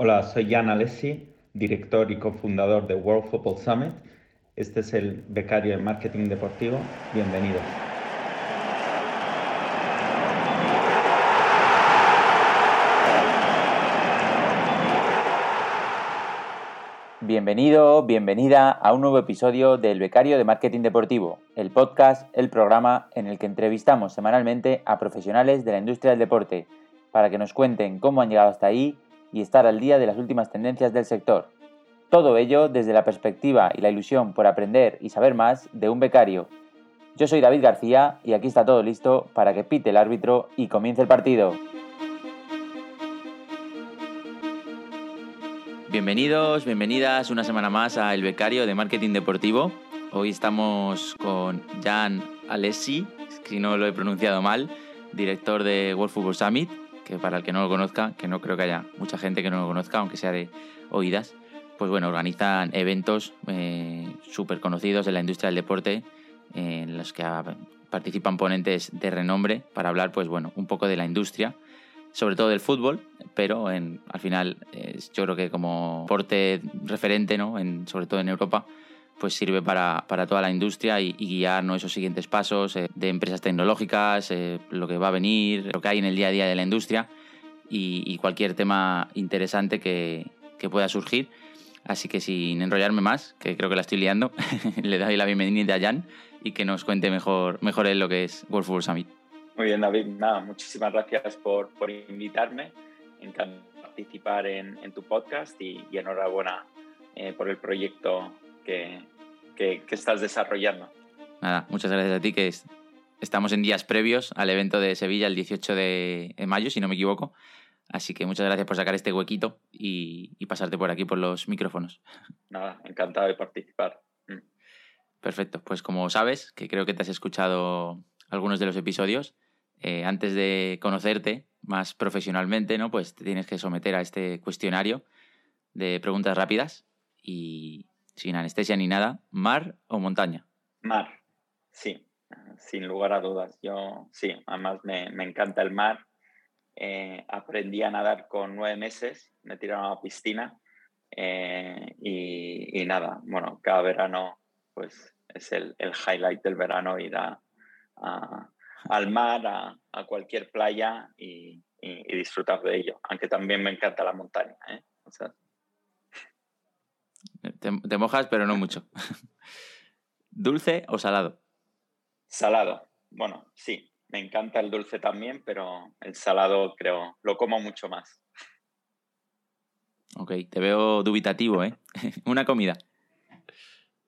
Hola, soy Jan Alessi, director y cofundador de World Football Summit. Este es el becario de marketing deportivo. Bienvenidos. Bienvenido, bienvenida a un nuevo episodio del Becario de Marketing Deportivo, el podcast, el programa en el que entrevistamos semanalmente a profesionales de la industria del deporte para que nos cuenten cómo han llegado hasta ahí y estar al día de las últimas tendencias del sector. Todo ello desde la perspectiva y la ilusión por aprender y saber más de un becario. Yo soy David García y aquí está todo listo para que pite el árbitro y comience el partido. Bienvenidos, bienvenidas una semana más a El Becario de Marketing Deportivo. Hoy estamos con Jan Alessi, si no lo he pronunciado mal, director de World Football Summit, que para el que no lo conozca, que no creo que haya mucha gente que no lo conozca, aunque sea de oídas, pues bueno, organizan eventos eh, súper conocidos en la industria del deporte, en los que participan ponentes de renombre para hablar, pues bueno, un poco de la industria sobre todo del fútbol, pero en, al final yo creo que como deporte referente, ¿no? En, sobre todo en Europa, pues sirve para, para toda la industria y, guiar ¿no? esos siguientes pasos eh, de empresas tecnológicas, eh, lo que va a venir, lo que hay en el día a día de la industria y, cualquier tema interesante que, que, pueda surgir. Así que sin enrollarme más, que creo que la estoy liando, le doy la bienvenida a Jan y que nos cuente mejor, mejor en lo que es World Football Summit. Muy bien, David. Nada, muchísimas gracias por, por invitarme. Encantado participar en, en tu podcast y, enhorabuena eh, por el proyecto que, que, estás desarrollando. Nada, muchas gracias a ti, que estamos en días previos al evento de Sevilla el 18 de, mayo, si no me equivoco. Así que muchas gracias por sacar este huequito y, y, pasarte por aquí por los micrófonos. Nada, encantado de participar. Mm. Perfecto, pues como sabes, que creo que te has escuchado algunos de los episodios, eh, antes de conocerte más profesionalmente, ¿no? Pues te tienes que someter a este cuestionario de preguntas rápidas y sin anestesia ni nada, ¿mar o montaña? Mar, sí, sin lugar a dudas. Yo sí, además me, encanta el mar. Eh, aprendí a nadar con nueve meses, me tiraron a la piscina eh, y, nada, bueno, cada verano pues es el, el highlight del verano ir a, al mar, a, cualquier playa y, disfrutar de ello. Aunque también me encanta la montaña. ¿eh? Te, mojas, pero no mucho. ¿Dulce o salado? Salado. Bueno, sí, me encanta el dulce también, pero el salado creo, lo como mucho más. Ok, te veo dubitativo, ¿eh? una comida.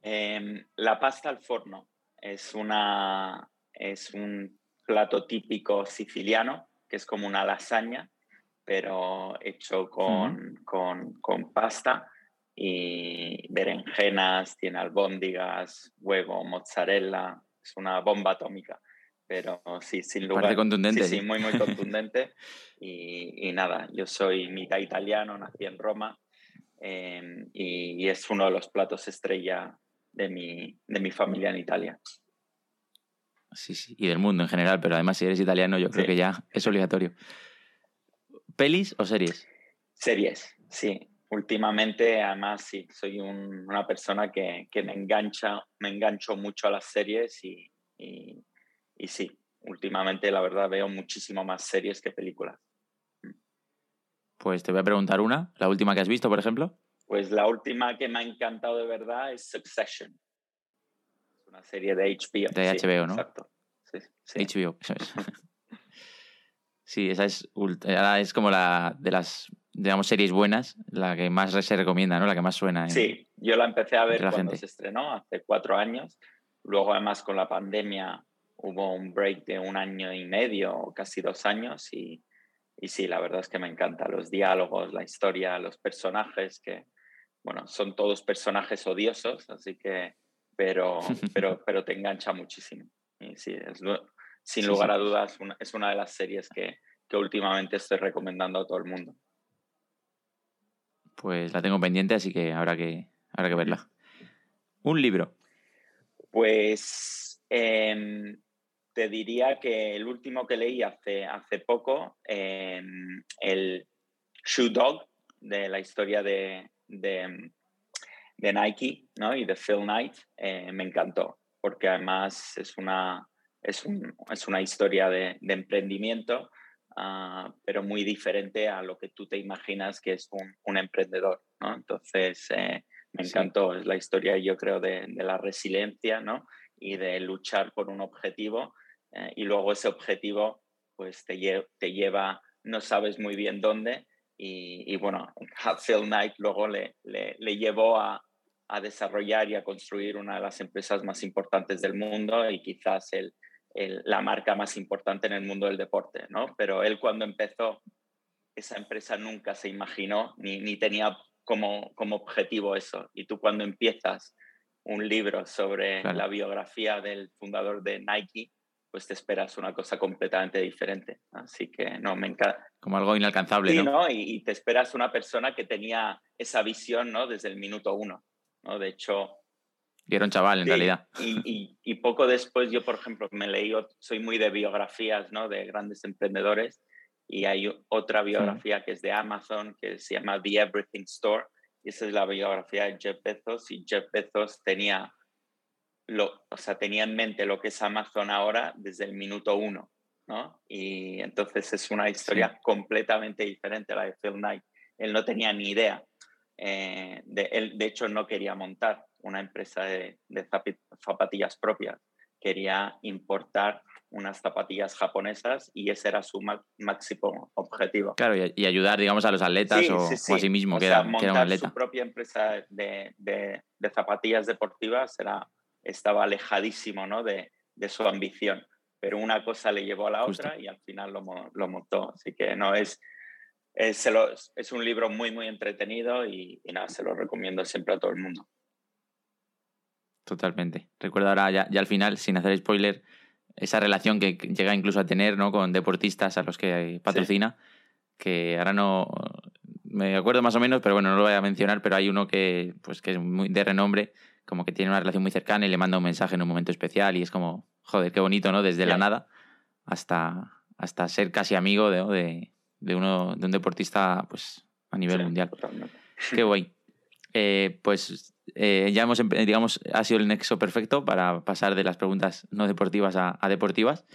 Em, la pasta al forno es una, es un plato típico siciliano, que es como una lasaña, pero hecho con, con, pasta y berenjenas, tiene albóndigas, huevo, mozzarella, es una bomba atómica. Pero sí, sin lugar. Parece contundente. Sí, sí, muy, muy contundente. y, y, nada, yo soy mitad italiano, nací en Roma em, y, es uno de los platos estrella de mi, de mi familia en Italia. Sí, sí, y del mundo en general, pero además si eres italiano yo creo que ya es obligatorio. ¿Pelis o series? Series, sí. Últimamente, además, sí, soy una persona que, me engancha, me engancho mucho a las series y, y, sí, últimamente la verdad veo muchísimo más series que películas. Pues te voy a preguntar una, la última que has visto, por ejemplo. Pues la última que me ha encantado de verdad es Succession una serie de HBO. De HBO, ¿no? Exacto. Sí, HBO, Sí, esa es, es como la de las, digamos, series buenas, la que más se recomienda, ¿no? La que más suena. sí, yo la empecé a ver cuando se estrenó, hace cuatro años. Luego, además, con la pandemia hubo un break de un año y medio, casi dos años, y, y sí, la verdad es que me encanta los diálogos, la historia, los personajes, que, bueno, son todos personajes odiosos, así que pero, pero, pero te engancha muchísimo. Y sí, es, sin lugar a dudas, es una de las series que, que últimamente estoy recomendando a todo el mundo. Pues la tengo pendiente, así que habrá que, habrá que verla. ¿Un libro? Pues em, te diría que el último que leí hace, hace poco, em, el Shoe Dog de la historia de, de, Nike ¿no? y de Phil Knight, eh, me encantó, porque además es una, es, es una historia de, emprendimiento, ah, pero muy diferente a lo que tú te imaginas que es un, un emprendedor. ¿no? Entonces, eh, me encantó, es la historia yo creo de, de, la resiliencia ¿no? y de luchar por un objetivo eh, y luego ese objetivo pues te, te lleva, no sabes muy bien dónde, y, bueno, Phil Knight luego le, le, le llevó a, a, desarrollar y a construir una de las empresas más importantes del mundo y quizás el, el, la marca más importante en el mundo del deporte, ¿no? Pero él cuando empezó esa empresa nunca se imaginó ni, ni tenía como, como objetivo eso. Y tú cuando empiezas un libro sobre la biografía del fundador de Nike, pues te esperas una cosa completamente diferente. Así que no, me encanta. Como algo inalcanzable, sí, ¿no? Y, te esperas una persona que tenía esa visión, ¿no? Desde el minuto uno, ¿no? De hecho... Y era un chaval, en realidad. Y, y, poco después yo, por ejemplo, me leí, soy muy de biografías, ¿no? De grandes emprendedores. Y hay otra biografía que es de Amazon, que se llama The Everything Store. Y esa es la biografía de Jeff Bezos. Y Jeff Bezos tenía lo, o sea, tenía en mente lo que es Amazon ahora desde el minuto uno, ¿no? Y entonces es una historia completamente diferente a la de Phil Knight. Él no tenía ni idea. Eh, de, él, de hecho, no quería montar una empresa de, zapatillas propias. Quería importar unas zapatillas japonesas y ese era su máximo objetivo. Claro, y, ayudar, digamos, a los atletas o, a sí mismo, que, era, montar un atleta. su propia empresa de, de, zapatillas deportivas era estaba alejadísimo ¿no? de, de, su ambición. Pero una cosa le llevó a la otra y al final lo, lo montó. Así que no, es, es, es, un libro muy, muy entretenido y, nada, se lo recomiendo siempre a todo el mundo. Totalmente. Recuerdo ahora ya, ya al final, sin hacer spoiler, esa relación que llega incluso a tener ¿no? con deportistas a los que patrocina, que ahora no me acuerdo más o menos, pero bueno, no lo voy a mencionar, pero hay uno que, pues, que es muy de renombre, como que tiene una relación muy cercana y le manda un mensaje en un momento especial y es como, joder, qué bonito, ¿no? Desde la nada hasta, hasta ser casi amigo de, de, uno, de un deportista pues, a nivel mundial. Qué guay. Eh, pues eh, ya hemos, digamos, ha sido el nexo perfecto para pasar de las preguntas no deportivas a, a deportivas.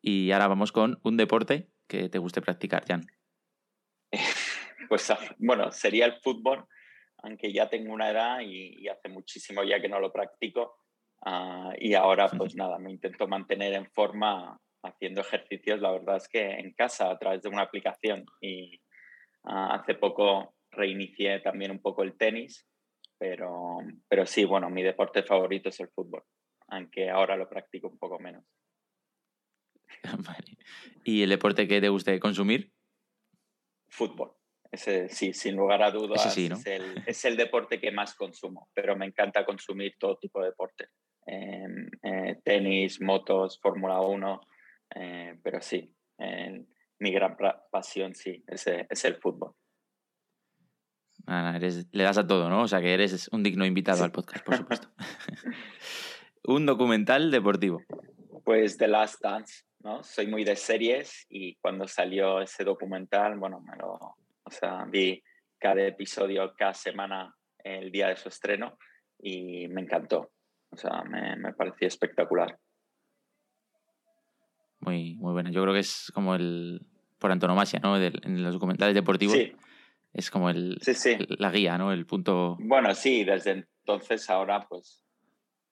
Y ahora vamos con un deporte que te guste practicar, Jan. Pues bueno, sería el fútbol, aunque ya tengo una edad y, hace muchísimo ya que no lo practico. Ah, y ahora, pues nada, me intento mantener en forma haciendo ejercicios, la verdad es que en casa a través de una aplicación. Y ah, hace poco reinicié también un poco el tenis, pero, pero sí, bueno, mi deporte favorito es el fútbol, aunque ahora lo practico un poco menos. ¿Y el deporte que te guste consumir? Fútbol sí, sin lugar a dudas, es, el, deporte que más consumo, pero me encanta consumir todo tipo de deporte. Em, eh, tenis, motos, Fórmula 1, eh, pero sí, mi gran pasión sí, es, es el fútbol. Ah, le das a todo, ¿no? O sea que eres un digno invitado al podcast, por supuesto. un documental deportivo. Pues The Last Dance, ¿no? Soy muy de series y cuando salió ese documental, bueno, me lo, o sea, vi cada episodio, cada semana, el día de su estreno y me encantó. O sea, me, me pareció espectacular. Muy, muy buena. Yo creo que es como el, por antonomasia, ¿no? en los documentales deportivos. Sí. Es como el, la guía, ¿no? El punto. Bueno, sí, desde entonces ahora, pues,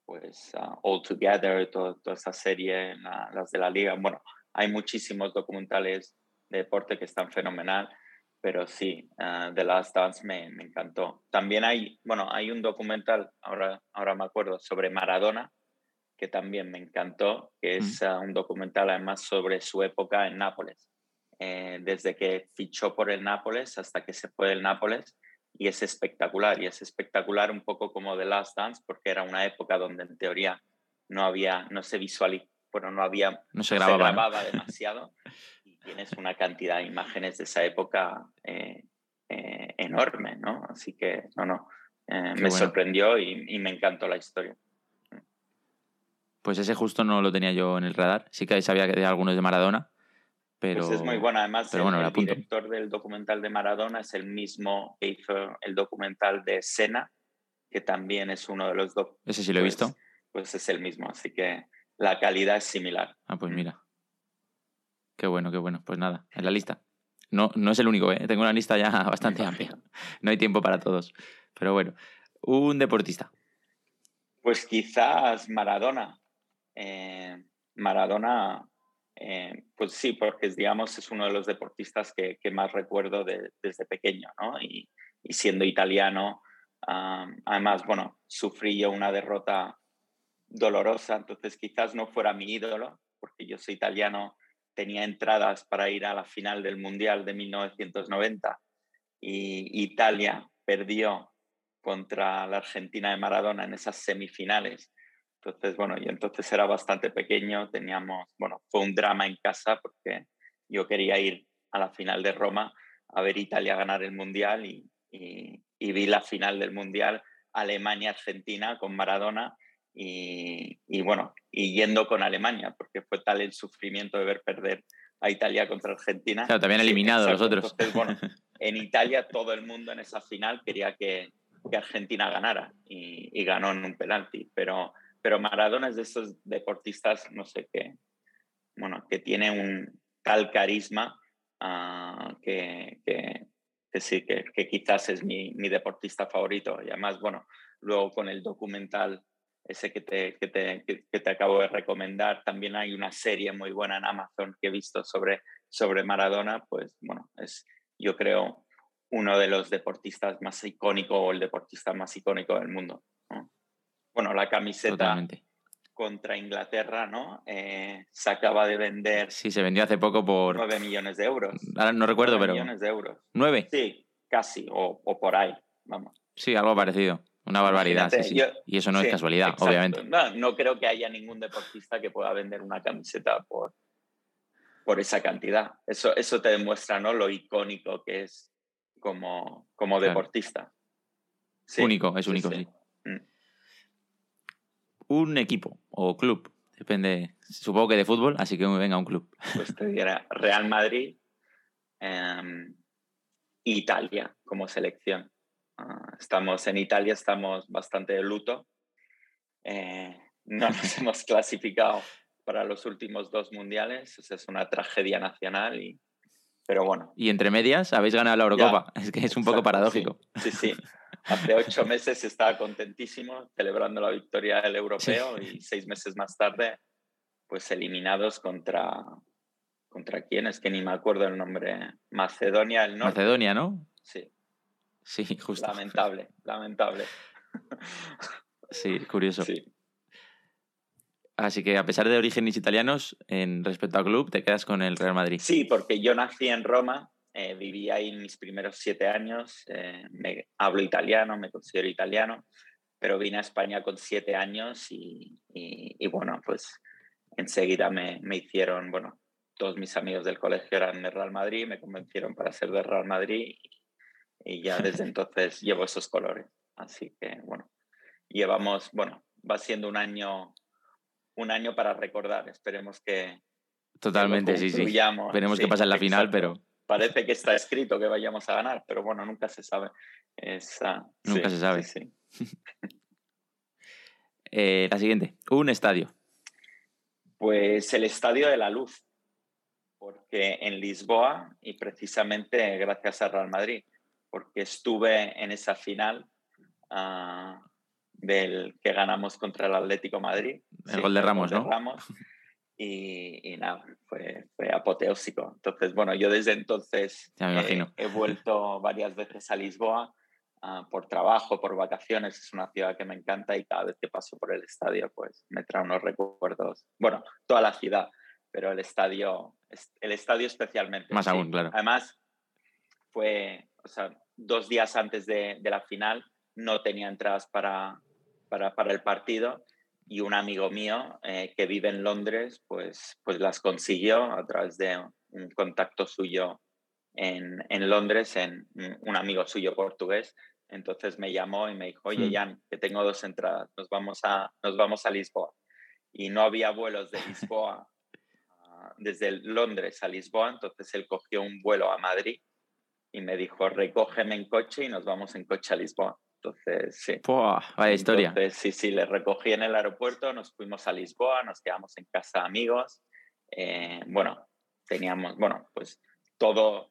pues uh, All Together, toda esa serie, las de la liga. Bueno, hay muchísimos documentales de deporte que están fenomenal pero sí, uh, The Last Dance me, me, encantó. También hay, bueno, hay un documental, ahora, ahora me acuerdo, sobre Maradona, que también me encantó, que es ah, un documental además sobre su época en Nápoles, eh, desde que fichó por el Nápoles hasta que se fue del Nápoles, y es espectacular, y es espectacular un poco como The Last Dance, porque era una época donde en teoría no había, no se visualizaba, bueno, no había, no se grababa, se grababa demasiado. tienes una cantidad de imágenes de esa época eh, eh, enorme, ¿no? Así que, no, no, me sorprendió y, me encantó la historia. Pues ese justo no lo tenía yo en el radar. Sí que sabía que de algunos de Maradona, Pero, pues es muy bueno. Además, el, director del documental de Maradona es el mismo que hizo el documental de Sena, que también es uno de los dos. Ese sí lo he pues, visto. Pues es el mismo, así que la calidad es similar. Ah, pues mm. mira. Qué bueno, qué bueno. Pues nada, en la lista. No, no es el único, ¿eh? tengo una lista ya bastante amplia. No hay tiempo para todos. Pero bueno, un deportista. Pues quizás Maradona. Eh, Maradona eh, pues sí, porque digamos es uno de los deportistas que, más recuerdo desde pequeño, ¿no? Y, siendo italiano, además, bueno, sufrí yo una derrota dolorosa, entonces quizás no fuera mi ídolo, porque yo soy italiano, tenía entradas para ir a la final del Mundial de 1990 y Italia perdió contra la Argentina de Maradona en esas semifinales entonces, bueno, y entonces era bastante pequeño, teníamos, bueno, fue un drama en casa porque yo quería ir a la final de Roma a ver Italia ganar el Mundial y, y, vi la final del Mundial Alemania-Argentina con Maradona y, y, bueno, y yendo con Alemania, porque fue tal el sufrimiento de ver perder a Italia contra Argentina. Claro, también eliminado los otros. Entonces, bueno, en Italia todo el mundo en esa final quería que, que Argentina ganara y, y, ganó en un penalti, pero pero Maradona es de esos deportistas, no sé qué, bueno, que tiene un tal carisma ah, que, que, que, quizás es mi, mi, deportista favorito. Y además, bueno, luego con el documental ese que te, que te, que te acabo de recomendar, también hay una serie muy buena en Amazon que he visto sobre, sobre Maradona, pues bueno, es yo creo uno de los deportistas más icónicos o el deportista más icónico del mundo bueno, la camiseta contra Inglaterra, ¿no? Eh, se acaba de vender. Sí, se vendió hace poco por. 9 millones de euros. Ahora no recuerdo, 9 pero. millones de euros. ¿9? Sí, casi, o, por ahí, vamos. Sí, algo parecido. Una barbaridad, sí, sí. y eso no es casualidad, obviamente. No, no creo que haya ningún deportista que pueda vender una camiseta por, por esa cantidad. Eso, eso te demuestra ¿no? lo icónico que es como, como deportista. único, es único, sí. Mm un equipo o club, depende, supongo que de fútbol, así que venga un club. Pues te Real Madrid, eh, Italia como selección. Ah, estamos en Italia, estamos bastante de luto. Eh, no nos hemos clasificado para los últimos dos mundiales, es una tragedia nacional y, pero bueno. Y entre medias habéis ganado la Eurocopa, es que es un poco paradójico. sí, sí. Hace ocho meses estaba contentísimo celebrando la victoria del europeo y seis meses más tarde, pues eliminados contra. ¿Contra quién? Es que ni me acuerdo el nombre. Macedonia del Norte. Macedonia, ¿no? Sí. Sí, justo. Lamentable, lamentable. Sí, curioso. Sí. Así que a pesar de orígenes italianos, en respecto al club, te quedas con el Real Madrid. Sí, porque yo nací en Roma eh, viví ahí mis primeros siete años, eh, me, hablo italiano, me considero italiano, pero vine a España con siete años y, y, bueno, pues enseguida me, me, hicieron, bueno, todos mis amigos del colegio eran de Real Madrid, me convencieron para ser de Real Madrid y, ya desde entonces llevo esos colores. Así que bueno, llevamos, bueno, va siendo un año, un año para recordar, esperemos que... Totalmente, sí, sí. Veremos qué pasa en la final, pero parece que está escrito que vayamos a ganar, pero bueno, nunca se sabe. nunca se sabe. Sí, eh, la siguiente, un estadio. Pues el Estadio de la Luz, porque en Lisboa y precisamente gracias a Real Madrid, porque estuve en esa final ah, del que ganamos contra el Atlético Madrid. El gol de Ramos, ¿no? Ramos. y, nada, fue, fue, apoteósico. Entonces, bueno, yo desde entonces he vuelto varias veces a Lisboa ah, por trabajo, por vacaciones, es una ciudad que me encanta y cada vez que paso por el estadio, pues me trae unos recuerdos, bueno, toda la ciudad, pero el estadio, el estadio especialmente. Más aún, claro. Además, fue, o sea, dos días antes de, de la final no tenía entradas para, para, para el partido y un amigo mío eh, que vive en Londres, pues, pues las consiguió a través de un contacto suyo en, en Londres, en un amigo suyo portugués. Entonces me llamó y me dijo, oye, hmm. Jan, que tengo dos entradas, nos vamos a, nos vamos a Lisboa. Y no había vuelos de Lisboa desde Londres a Lisboa, entonces él cogió un vuelo a Madrid y me dijo, recógeme en coche y nos vamos en coche a Lisboa. Entonces, sí. vaya historia. Entonces, sí, sí, le recogí en el aeropuerto, nos fuimos a Lisboa, nos quedamos en casa de amigos. Eh, bueno, teníamos, bueno, pues todo,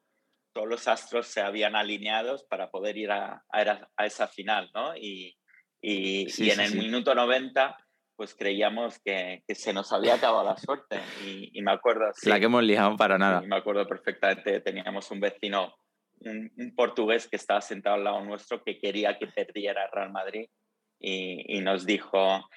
todos los astros se habían alineados para poder ir a, a, esa final, ¿no? Y, y, y en el minuto 90 pues creíamos que, que, se nos había acabado la suerte. Y, me acuerdo... la que hemos liado para nada. me acuerdo perfectamente, teníamos un vecino, un, un, portugués que estaba sentado al lado nuestro que quería que perdiera Real Madrid y, y, nos dijo,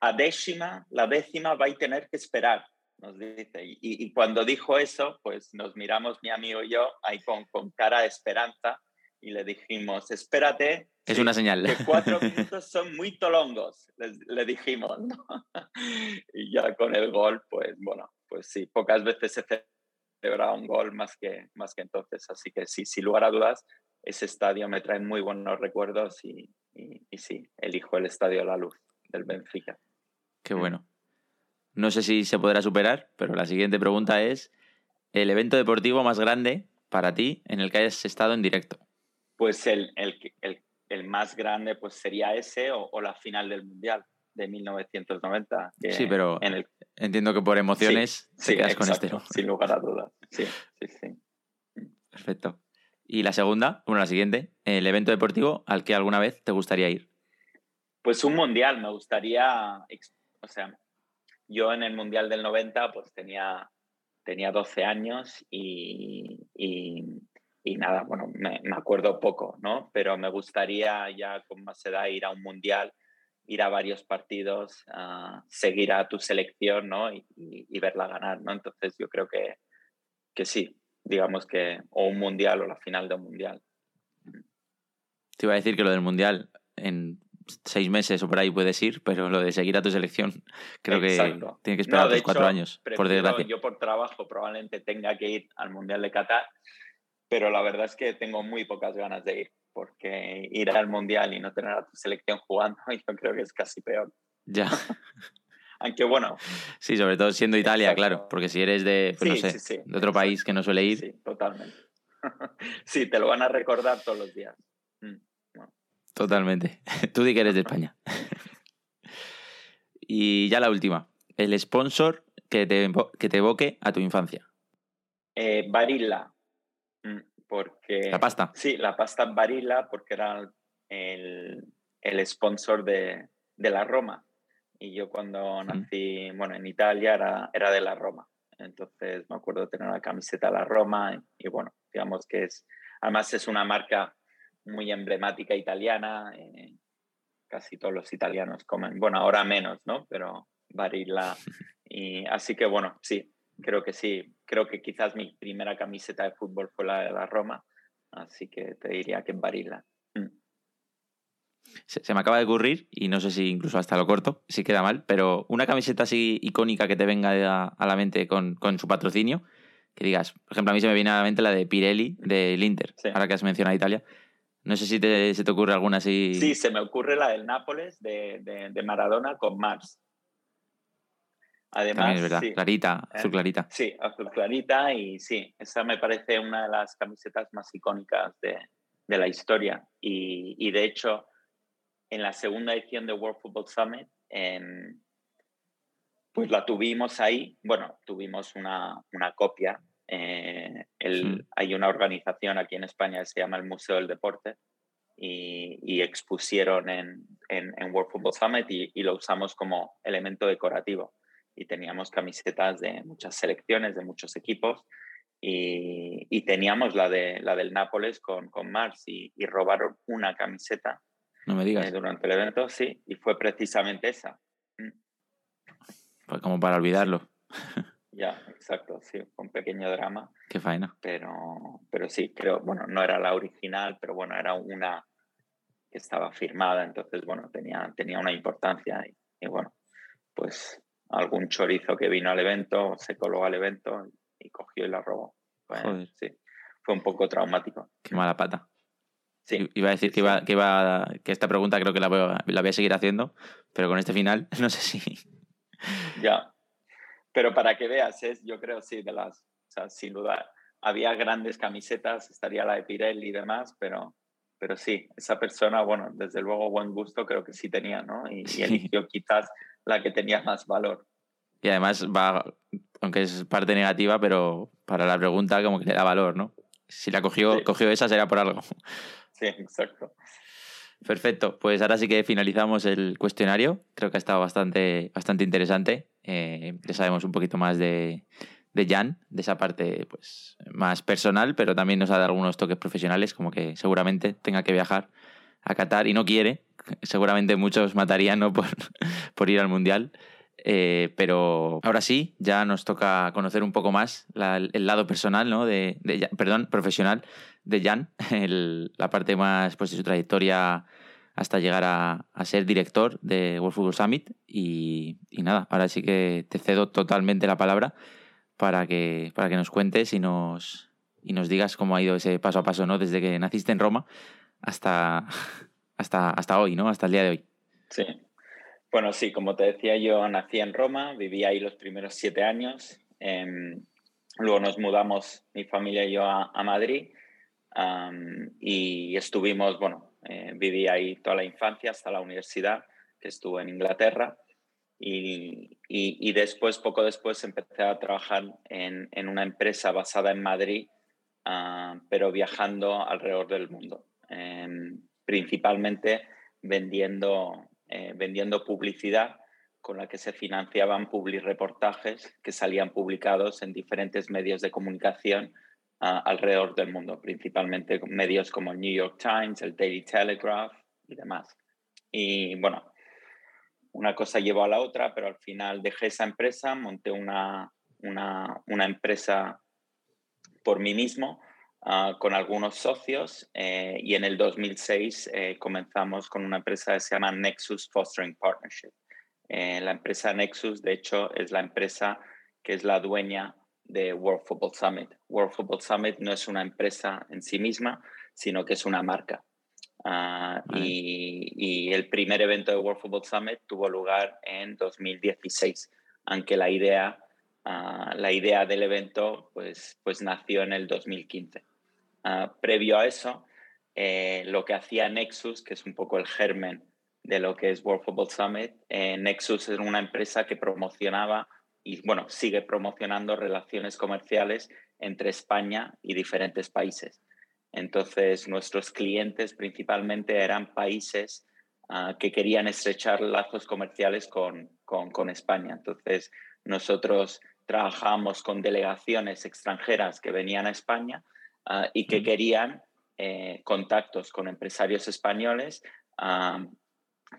a décima, la décima va a tener que esperar, nos dice. Y, y, cuando dijo eso, pues nos miramos mi amigo y yo ahí con, con cara de esperanza y le dijimos, espérate. Es una señal. Que cuatro minutos son muy tolongos, le, dijimos. y ya con el gol, pues bueno, pues sí, pocas veces se celebra un gol más que, más que entonces. Así que sí, sin lugar a dudas, ese estadio me trae muy buenos recuerdos y, y, sí, elijo el estadio la luz del Benfica. Qué bueno. No sé si se podrá superar, pero la siguiente pregunta es, ¿el evento deportivo más grande para ti en el que hayas estado en directo? pues el, el, el, el, más grande pues sería ese o, o, la final del Mundial de 1990. sí, pero entiendo que por emociones sí, quedas con este. Sin lugar a dudas. Sí, sí, sí. Perfecto. Y la segunda, bueno, la siguiente, el evento deportivo al que alguna vez te gustaría ir. Pues un mundial, me gustaría, o sea, yo en el mundial del 90 pues tenía, tenía 12 años y, y y nada, bueno, me, acuerdo poco, ¿no? Pero me gustaría ya con más edad ir a un mundial, ir a varios partidos, uh, seguir a tu selección, ¿no? Y, y, verla ganar, ¿no? Entonces yo creo que, que sí, digamos que o un mundial o la final de un mundial. Te iba a decir que lo del mundial en seis meses o por ahí puedes ir, pero lo de seguir a tu selección creo que tiene que esperar otros cuatro años, por desgracia. Yo por trabajo probablemente tenga que ir al Mundial de Qatar pero la verdad es que tengo muy pocas ganas de ir, porque ir al Mundial y no tener a tu selección jugando, yo creo que es casi peor. Ya. Aunque bueno. Sí, sobre todo siendo Italia, claro, porque si eres de, pues no sé, de otro país que no suele ir. Sí, totalmente. sí, te lo van a recordar todos los días. Mm, totalmente. Tú di que eres de España. y ya la última. El sponsor que te, que te evoque a tu infancia. Eh, Barilla, porque... La pasta. Sí, la pasta Barilla, porque era el, el sponsor de, de, la Roma. Y yo cuando nací, bueno, en Italia era, era de la Roma. Entonces me acuerdo de tener una camiseta de la Roma y, bueno, digamos que es, además es una marca muy emblemática italiana. Eh, casi todos los italianos comen, bueno, ahora menos, ¿no? Pero Barilla. Y así que bueno, sí, creo que sí. Creo que quizás mi primera camiseta de fútbol fue la de la Roma, así que te diría que en Barilla. Mm. Se, me acaba de ocurrir, y no sé si incluso hasta lo corto, si queda mal, pero una camiseta así icónica que te venga a, la mente con, con, su patrocinio, que digas, por ejemplo, a mí se me viene a la mente la de Pirelli del Inter, ahora que has mencionado Italia. No sé si te, se te ocurre alguna así. Sí, se me ocurre la del Nápoles de, de, de Maradona con Mars. Además, es verdad, clarita, azul clarita. Sí, azul clarita y sí, esa me parece una de las camisetas más icónicas de, de la historia. Y, y, de hecho, en la segunda edición de World Football Summit, pues la tuvimos ahí. Bueno, tuvimos una, una copia. Eh, el, Hay una organización aquí en España que se llama el Museo del Deporte y, y expusieron en, en, en, World Football Summit y, y lo usamos como elemento decorativo y teníamos camisetas de muchas selecciones, de muchos equipos. Y, y teníamos la, de, la del Nápoles con, con Mars y, y robaron una camiseta no me digas. Eh, durante el evento, sí, y fue precisamente esa. Pues como para olvidarlo. Ya, exacto, sí, fue un pequeño drama. Qué faena. Pero, pero sí, creo, bueno, no era la original, pero bueno, era una que estaba firmada, entonces, bueno, tenía, tenía una importancia y, y bueno, pues algún chorizo que vino al evento, se coló al evento y cogió y la robó. sí, fue un poco traumático. Qué mala pata. Sí. Iba a decir que, iba, que, iba, que esta pregunta creo que la voy, a, la voy a seguir haciendo, pero con este final no sé si... Ya. pero para que veas, es, yo creo, sí, de las, o sea, sin duda, había grandes camisetas, estaría la de Pirelli y demás, pero, pero sí, esa persona, bueno, desde luego buen gusto creo que sí tenía, ¿no? Y, y eligió quizás la que tenía más valor. Y además va, aunque es parte negativa, pero para la pregunta como que le da valor, ¿no? Si la cogió, cogió esa será por algo. Sí, exacto. Perfecto, pues ahora sí que finalizamos el cuestionario. Creo que ha estado bastante, bastante interesante. Eh, ya sabemos un poquito más de, de Jan, de esa parte pues, más personal, pero también nos ha dado algunos toques profesionales, como que seguramente tenga que viajar a Qatar y no quiere. Seguramente muchos matarían ¿no? por, por ir al Mundial. Eh, pero ahora sí, ya nos toca conocer un poco más el lado personal, ¿no? De, perdón, profesional de Jan, la parte más pues, de su trayectoria hasta llegar a, ser director de World Football Summit. Y, nada, ahora sí que te cedo totalmente la palabra para que, para que nos cuentes y nos, y nos digas cómo ha ido ese paso a paso, ¿no? Desde que naciste en Roma hasta, hasta, hasta hoy, ¿no? Hasta el día de hoy. Sí, bueno, sí, como te decía, yo nací en Roma, viví ahí los primeros siete años. Em, luego nos mudamos, mi familia y yo, a, Madrid. y estuvimos, bueno, eh, viví ahí toda la infancia hasta la universidad, que estuve en Inglaterra. Y, después, poco después, empecé a trabajar en, una empresa basada en Madrid, ah, pero viajando alrededor del mundo, em, principalmente vendiendo eh, vendiendo publicidad con la que se financiaban reportajes que salían publicados en diferentes medios de comunicación alrededor del mundo, principalmente medios como el New York Times, el Daily Telegraph y demás. Y bueno, una cosa llevó a la otra, pero al final dejé esa empresa, monté una, una, una empresa por mí mismo Ah, con algunos socios eh, y en el 2006 eh, comenzamos con una empresa que se llama Nexus Fostering Partnership. Eh, la empresa Nexus, de hecho, es la empresa que es la dueña de World Football Summit. World Football Summit no es una empresa en sí misma, sino que es una marca. Ah, y, y, el primer evento de World Football Summit tuvo lugar en 2016, aunque la idea, ah, la idea del evento pues, pues nació en el 2015. Previo a eso, eh, lo que hacía Nexus, que es un poco el germen de lo que es World Football Summit, eh, Nexus es una empresa que promocionaba y bueno, sigue promocionando relaciones comerciales entre España y diferentes países. Entonces, nuestros clientes principalmente eran países ah, que querían estrechar lazos comerciales con, con, con España. Entonces, nosotros trabajamos con delegaciones extranjeras que venían a España Ah, y que querían eh, contactos con empresarios españoles ah,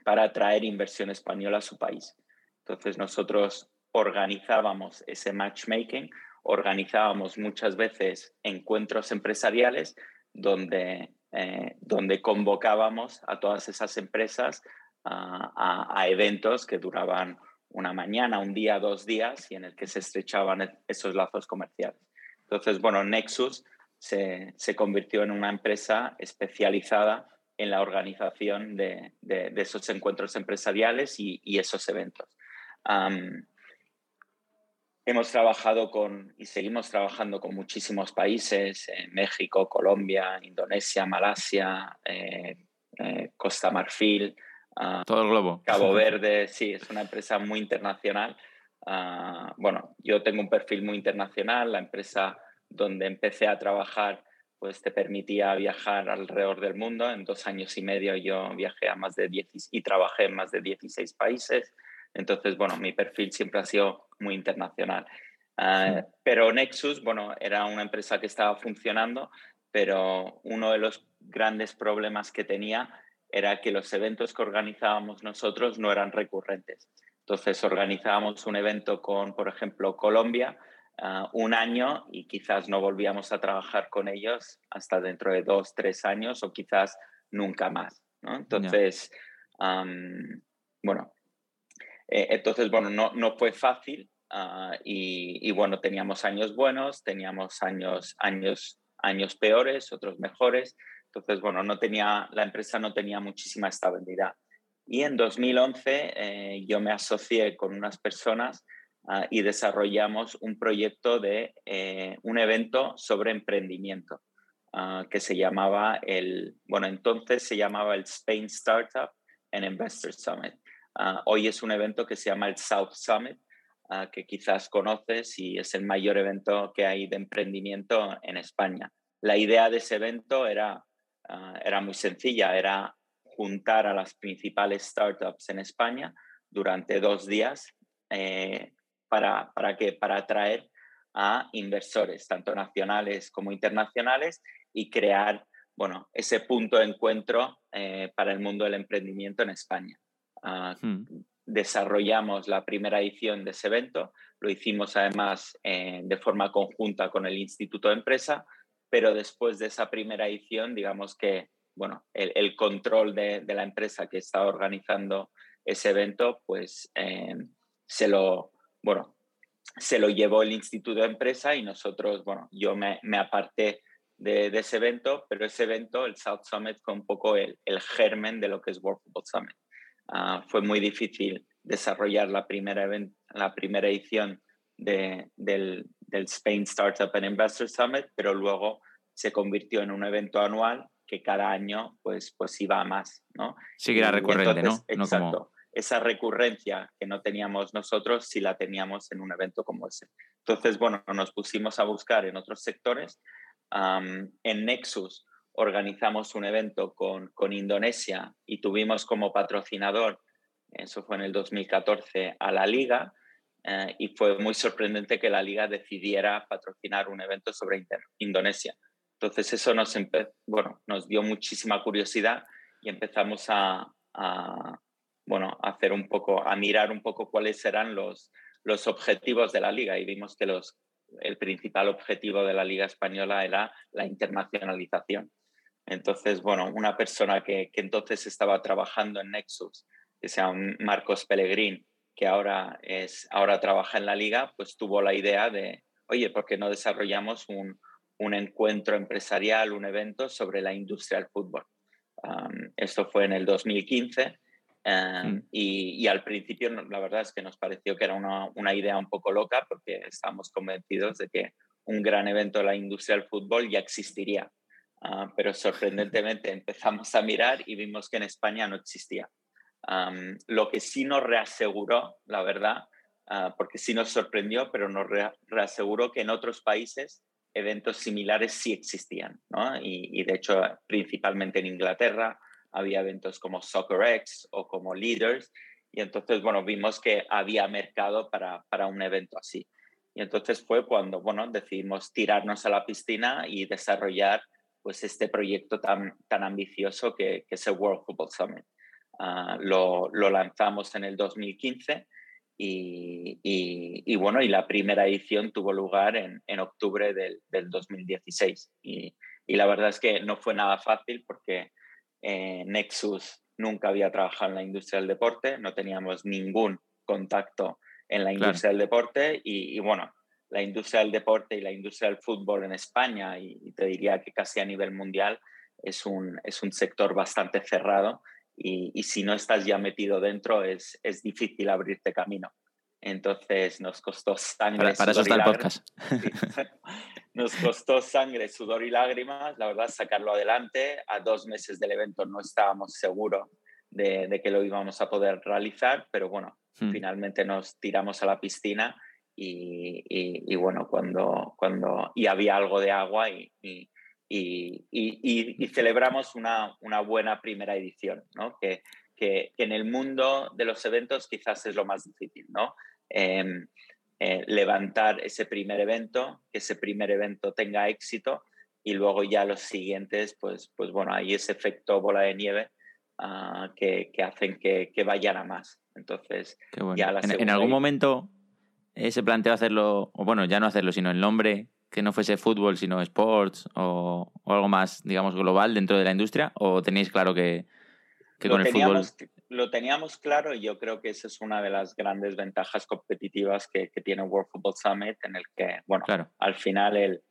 para atraer inversión española a su país. Entonces nosotros organizábamos ese matchmaking, organizábamos muchas veces encuentros empresariales donde, eh, donde convocábamos a todas esas empresas ah, a, eventos que duraban una mañana, un día, dos días y en el que se estrechaban esos lazos comerciales. Entonces, bueno, Nexus se, convirtió en una empresa especializada en la organización de, esos encuentros empresariales y, esos eventos. hemos trabajado con y seguimos trabajando con muchísimos países, México, Colombia, Indonesia, Malasia, eh, eh, Costa Marfil. Ah, Todo el globo. Cabo Verde, sí, es una empresa muy internacional. Ah, bueno, yo tengo un perfil muy internacional, la empresa donde empecé a trabajar, pues te permitía viajar alrededor del mundo. En dos años y medio yo viajé a más de 10 y trabajé en más de 16 países. Entonces, bueno, mi perfil siempre ha sido muy internacional. Ah, pero Nexus, bueno, era una empresa que estaba funcionando, pero uno de los grandes problemas que tenía era que los eventos que organizábamos nosotros no eran recurrentes. Entonces organizábamos un evento con, por ejemplo, Colombia, Ah, un año y quizás no volvíamos a trabajar con ellos hasta dentro de dos, tres años o quizás nunca más. ¿no? Entonces, bueno, eh, entonces, bueno, no, no fue fácil ah, y, y, bueno, teníamos años buenos, teníamos años, años, años peores, otros mejores. Entonces, bueno, no tenía, la empresa no tenía muchísima estabilidad. Y en 2011 eh, yo me asocié con unas personas ah, y desarrollamos un proyecto de eh, un evento sobre emprendimiento ah, que se llamaba el, bueno, entonces se llamaba el Spain Startup and Investor Summit. hoy es un evento que se llama el South Summit, que quizás conoces y es el mayor evento que hay de emprendimiento en España. La idea de ese evento era, era muy sencilla, era juntar a las principales startups en España durante dos días eh, para, para, que, para atraer a inversores, tanto nacionales como internacionales, y crear bueno, ese punto de encuentro eh, para el mundo del emprendimiento en España. Ah, hmm. Desarrollamos la primera edición de ese evento, lo hicimos además eh, de forma conjunta con el Instituto de Empresa, pero después de esa primera edición, digamos que bueno, el, control de, la empresa que está organizando ese evento, pues eh, se lo, bueno, se lo llevó el Instituto de Empresa y nosotros, bueno, yo me, aparté de, ese evento, pero ese evento, el South Summit, fue un poco el, germen de lo que es World Football Summit. Ah, fue muy difícil desarrollar la primera, la primera edición del, del Spain Startup and Investor Summit, pero luego se convirtió en un evento anual que cada año pues, pues iba más, ¿no? Sí que era recurrente, ¿no? Exacto. Esa recurrencia que no teníamos nosotros, si la teníamos en un evento como ese. Entonces, bueno, nos pusimos a buscar en otros sectores. en Nexus organizamos un evento con, con Indonesia y tuvimos como patrocinador, eso fue en el 2014, a la Liga. Eh, y fue muy sorprendente que la Liga decidiera patrocinar un evento sobre Indonesia entonces eso nos, bueno, nos dio muchísima curiosidad y empezamos a, bueno, hacer un poco, a mirar un poco cuáles eran los, los objetivos de la liga y vimos que los, el principal objetivo de la liga española era la internacionalización. Entonces, bueno, una persona que, que entonces estaba trabajando en Nexus, que se llama Marcos Pellegrín, que ahora, es, ahora trabaja en la liga, pues tuvo la idea de, oye, ¿por qué no desarrollamos un, un encuentro empresarial, un evento sobre la industria del fútbol. esto fue en el 2015 mm. y, al principio la verdad es que nos pareció que era una, idea un poco loca porque estábamos convencidos de que un gran evento de la industria del fútbol ya existiría. Ah, pero sorprendentemente empezamos a mirar y vimos que en España no existía. lo que sí nos reaseguró, la verdad, ah, porque sí nos sorprendió, pero nos reaseguró que en otros países eventos similares sí existían, ¿no? Y, de hecho, principalmente en Inglaterra había eventos como Soccer X o como Leaders, y entonces, bueno, vimos que había mercado para, para un evento así. Y entonces fue cuando, bueno, decidimos tirarnos a la piscina y desarrollar pues este proyecto tan, tan ambicioso que, que es el World Football Summit. Ah, lo, lo, lanzamos en el 2015 y, bueno, y la primera edición tuvo lugar en, en octubre del, del 2016. Y, y, la verdad es que no fue nada fácil porque eh, Nexus nunca había trabajado en la industria del deporte, no teníamos ningún contacto en la industria del deporte y, bueno, la industria del deporte y la industria del fútbol en España y, te diría que casi a nivel mundial es un, es un sector bastante cerrado y, si no estás ya metido dentro es, es difícil abrirte camino. Entonces nos costó sangre. Para, eso está el podcast. nos costó sangre, sudor y lágrimas, la verdad, sacarlo adelante. A dos meses del evento no estábamos seguros de, de que lo íbamos a poder realizar, pero bueno, hmm. finalmente nos tiramos a la piscina y, y, bueno, cuando, cuando y había algo de agua y, y, y, celebramos una, una, buena primera edición, ¿no? que, que, en el mundo de los eventos quizás es lo más difícil, ¿no? Em, eh, levantar ese primer evento, que ese primer evento tenga éxito y luego ya los siguientes, pues, pues bueno, hay ese efecto bola de nieve uh, que, que, hacen que, que, vayan a más. Entonces, ya en, en, algún momento eh, se planteó hacerlo, o bueno, ya no hacerlo, sino el nombre que no fuese fútbol, sino sports o, algo más, digamos, global dentro de la industria? ¿O tenéis claro que, con el fútbol... Lo teníamos claro y yo creo que esa es una de las grandes ventajas competitivas que, tiene World Football Summit, en el que, bueno, al final el,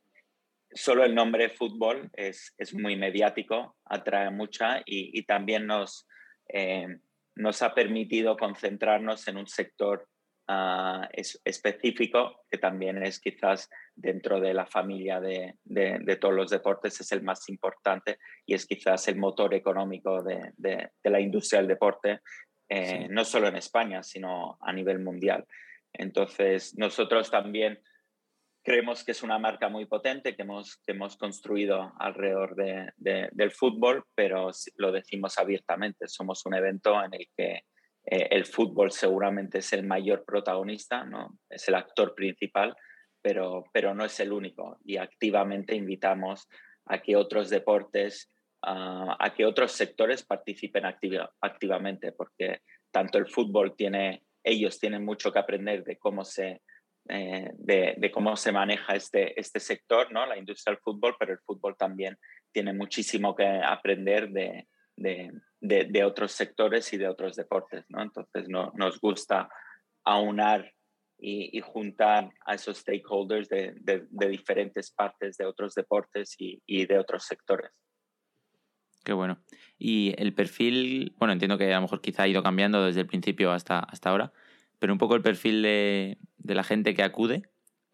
solo el nombre fútbol es, es muy mediático, atrae mucha y, también nos, eh, nos ha permitido concentrarnos en un sector ah, es específico, que también es quizás dentro de la familia de, de, todos los deportes, es el más importante y es quizás el motor económico de, de la industria del deporte, eh, no solo en España, sino a nivel mundial. Entonces, nosotros también creemos que es una marca muy potente que hemos, que hemos construido alrededor de, del fútbol, pero lo decimos abiertamente, somos un evento en el que eh, el fútbol seguramente es el mayor protagonista, ¿no? es el actor principal, pero, pero no es el único y activamente invitamos a que otros deportes, a que otros sectores participen activamente, porque tanto el fútbol tiene, ellos tienen mucho que aprender de cómo se eh, de, cómo se maneja este, este sector, ¿no? la industria del fútbol, pero el fútbol también tiene muchísimo que aprender de, de, otros sectores y de otros deportes. ¿no? Entonces no, nos gusta aunar y, juntar a esos stakeholders de, diferentes partes de otros deportes y, de otros sectores. Qué bueno. Y el perfil, bueno, entiendo que a lo mejor quizá ha ido cambiando desde el principio hasta, hasta ahora, pero un poco el perfil de, la gente que acude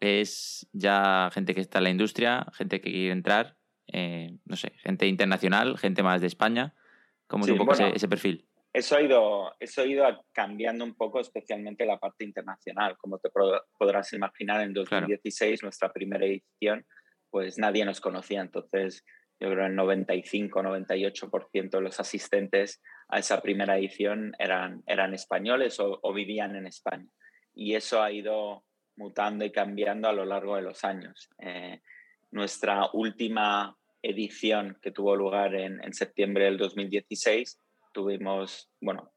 es ya gente que está en la industria, gente que quiere entrar, eh, no sé, gente internacional, gente más de España. ¿Cómo es un poco ese, perfil? Eso ha, ido, eso ha ido cambiando un poco, especialmente la parte internacional. Como te podrás imaginar, en 2016, nuestra primera edición, pues nadie nos conocía. Entonces, yo creo el 95-98% de los asistentes a esa primera edición eran, eran españoles o, vivían en España. Y eso ha ido mutando y cambiando a lo largo de los años. Eh, nuestra última edición que tuvo lugar en, septiembre del 2016, tuvimos, bueno,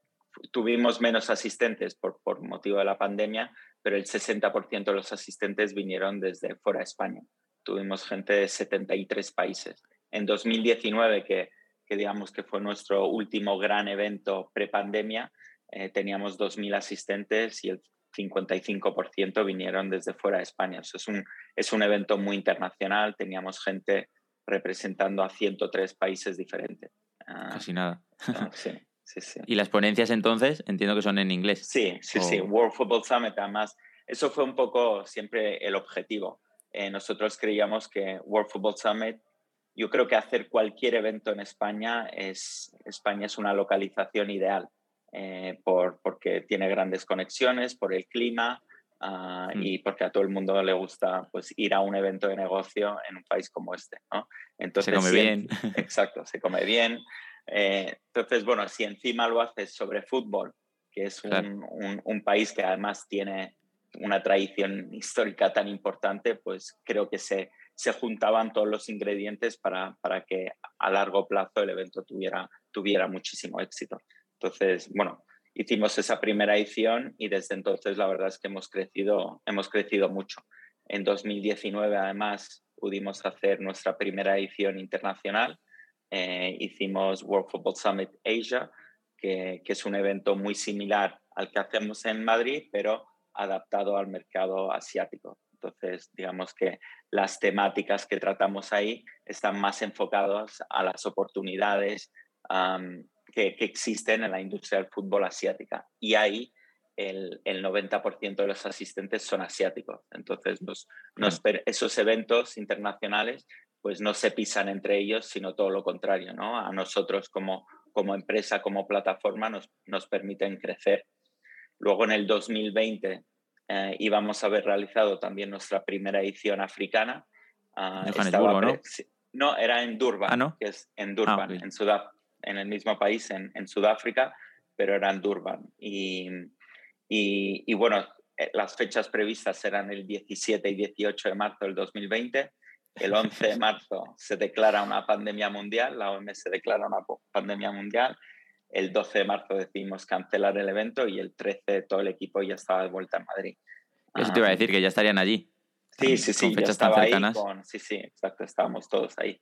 tuvimos menos asistentes por, por motivo de la pandemia, pero el 60% de los asistentes vinieron desde fuera de España. Tuvimos gente de 73 países en 2019, que, digamos que fue nuestro último gran evento pre-pandemia, eh, teníamos 2.000 asistentes y el 55% vinieron desde fuera de España. Es, un, es un evento muy internacional, teníamos gente representando a 103 países diferentes. Ah, Casi nada. sí, sí, sí. ¿Y las ponencias entonces entiendo que son en inglés? Sí, sí, sí. World Football Summit, además, eso fue un poco siempre el objetivo. Eh, nosotros creíamos que World Football Summit yo creo que hacer cualquier evento en España es, España es una localización ideal eh, por, porque tiene grandes conexiones, por el clima ah, mm. y porque a todo el mundo le gusta pues, ir a un evento de negocio en un país como este. ¿no? Entonces, se come bien. Exacto, se come bien. Eh, entonces, bueno, si encima lo haces sobre fútbol, que es un, un país que además tiene una tradición histórica tan importante, pues creo que se, se juntaban todos los ingredientes para, para, que a largo plazo el evento tuviera, tuviera muchísimo éxito. Entonces, bueno, hicimos esa primera edición y desde entonces la verdad es que hemos crecido, hemos crecido mucho. En 2019 además pudimos hacer nuestra primera edición internacional. Eh, hicimos World Football Summit Asia, que, que es un evento muy similar al que hacemos en Madrid, pero adaptado al mercado asiático. Entonces, digamos que las temáticas que tratamos ahí están más enfocadas a las oportunidades que, existen en la industria del fútbol asiática. Y ahí el, el 90% de los asistentes son asiáticos. Entonces, esos eventos internacionales pues no se pisan entre ellos, sino todo lo contrario. ¿no? A nosotros como, como empresa, como plataforma, nos, nos permiten crecer. Luego en el 2020 eh, íbamos a haber realizado también nuestra primera edición africana. Uh, ¿no? No, era en Durban, ah, que es en Durban, ah, en, Sudaf en el mismo país, en, en, Sudáfrica, pero era en Durban. Y, y, y, bueno, eh, las fechas previstas eran el 17 y 18 de marzo del 2020. El 11 de marzo se declara una pandemia mundial, la OMS declara una pandemia mundial el 12 de marzo decidimos cancelar el evento y el 13 todo el equipo ya estaba de vuelta en Madrid. Eso te iba a decir, que ya estarían allí. Sí, sí, sí. fechas tan cercanas. sí, sí, exacto, estábamos todos ahí.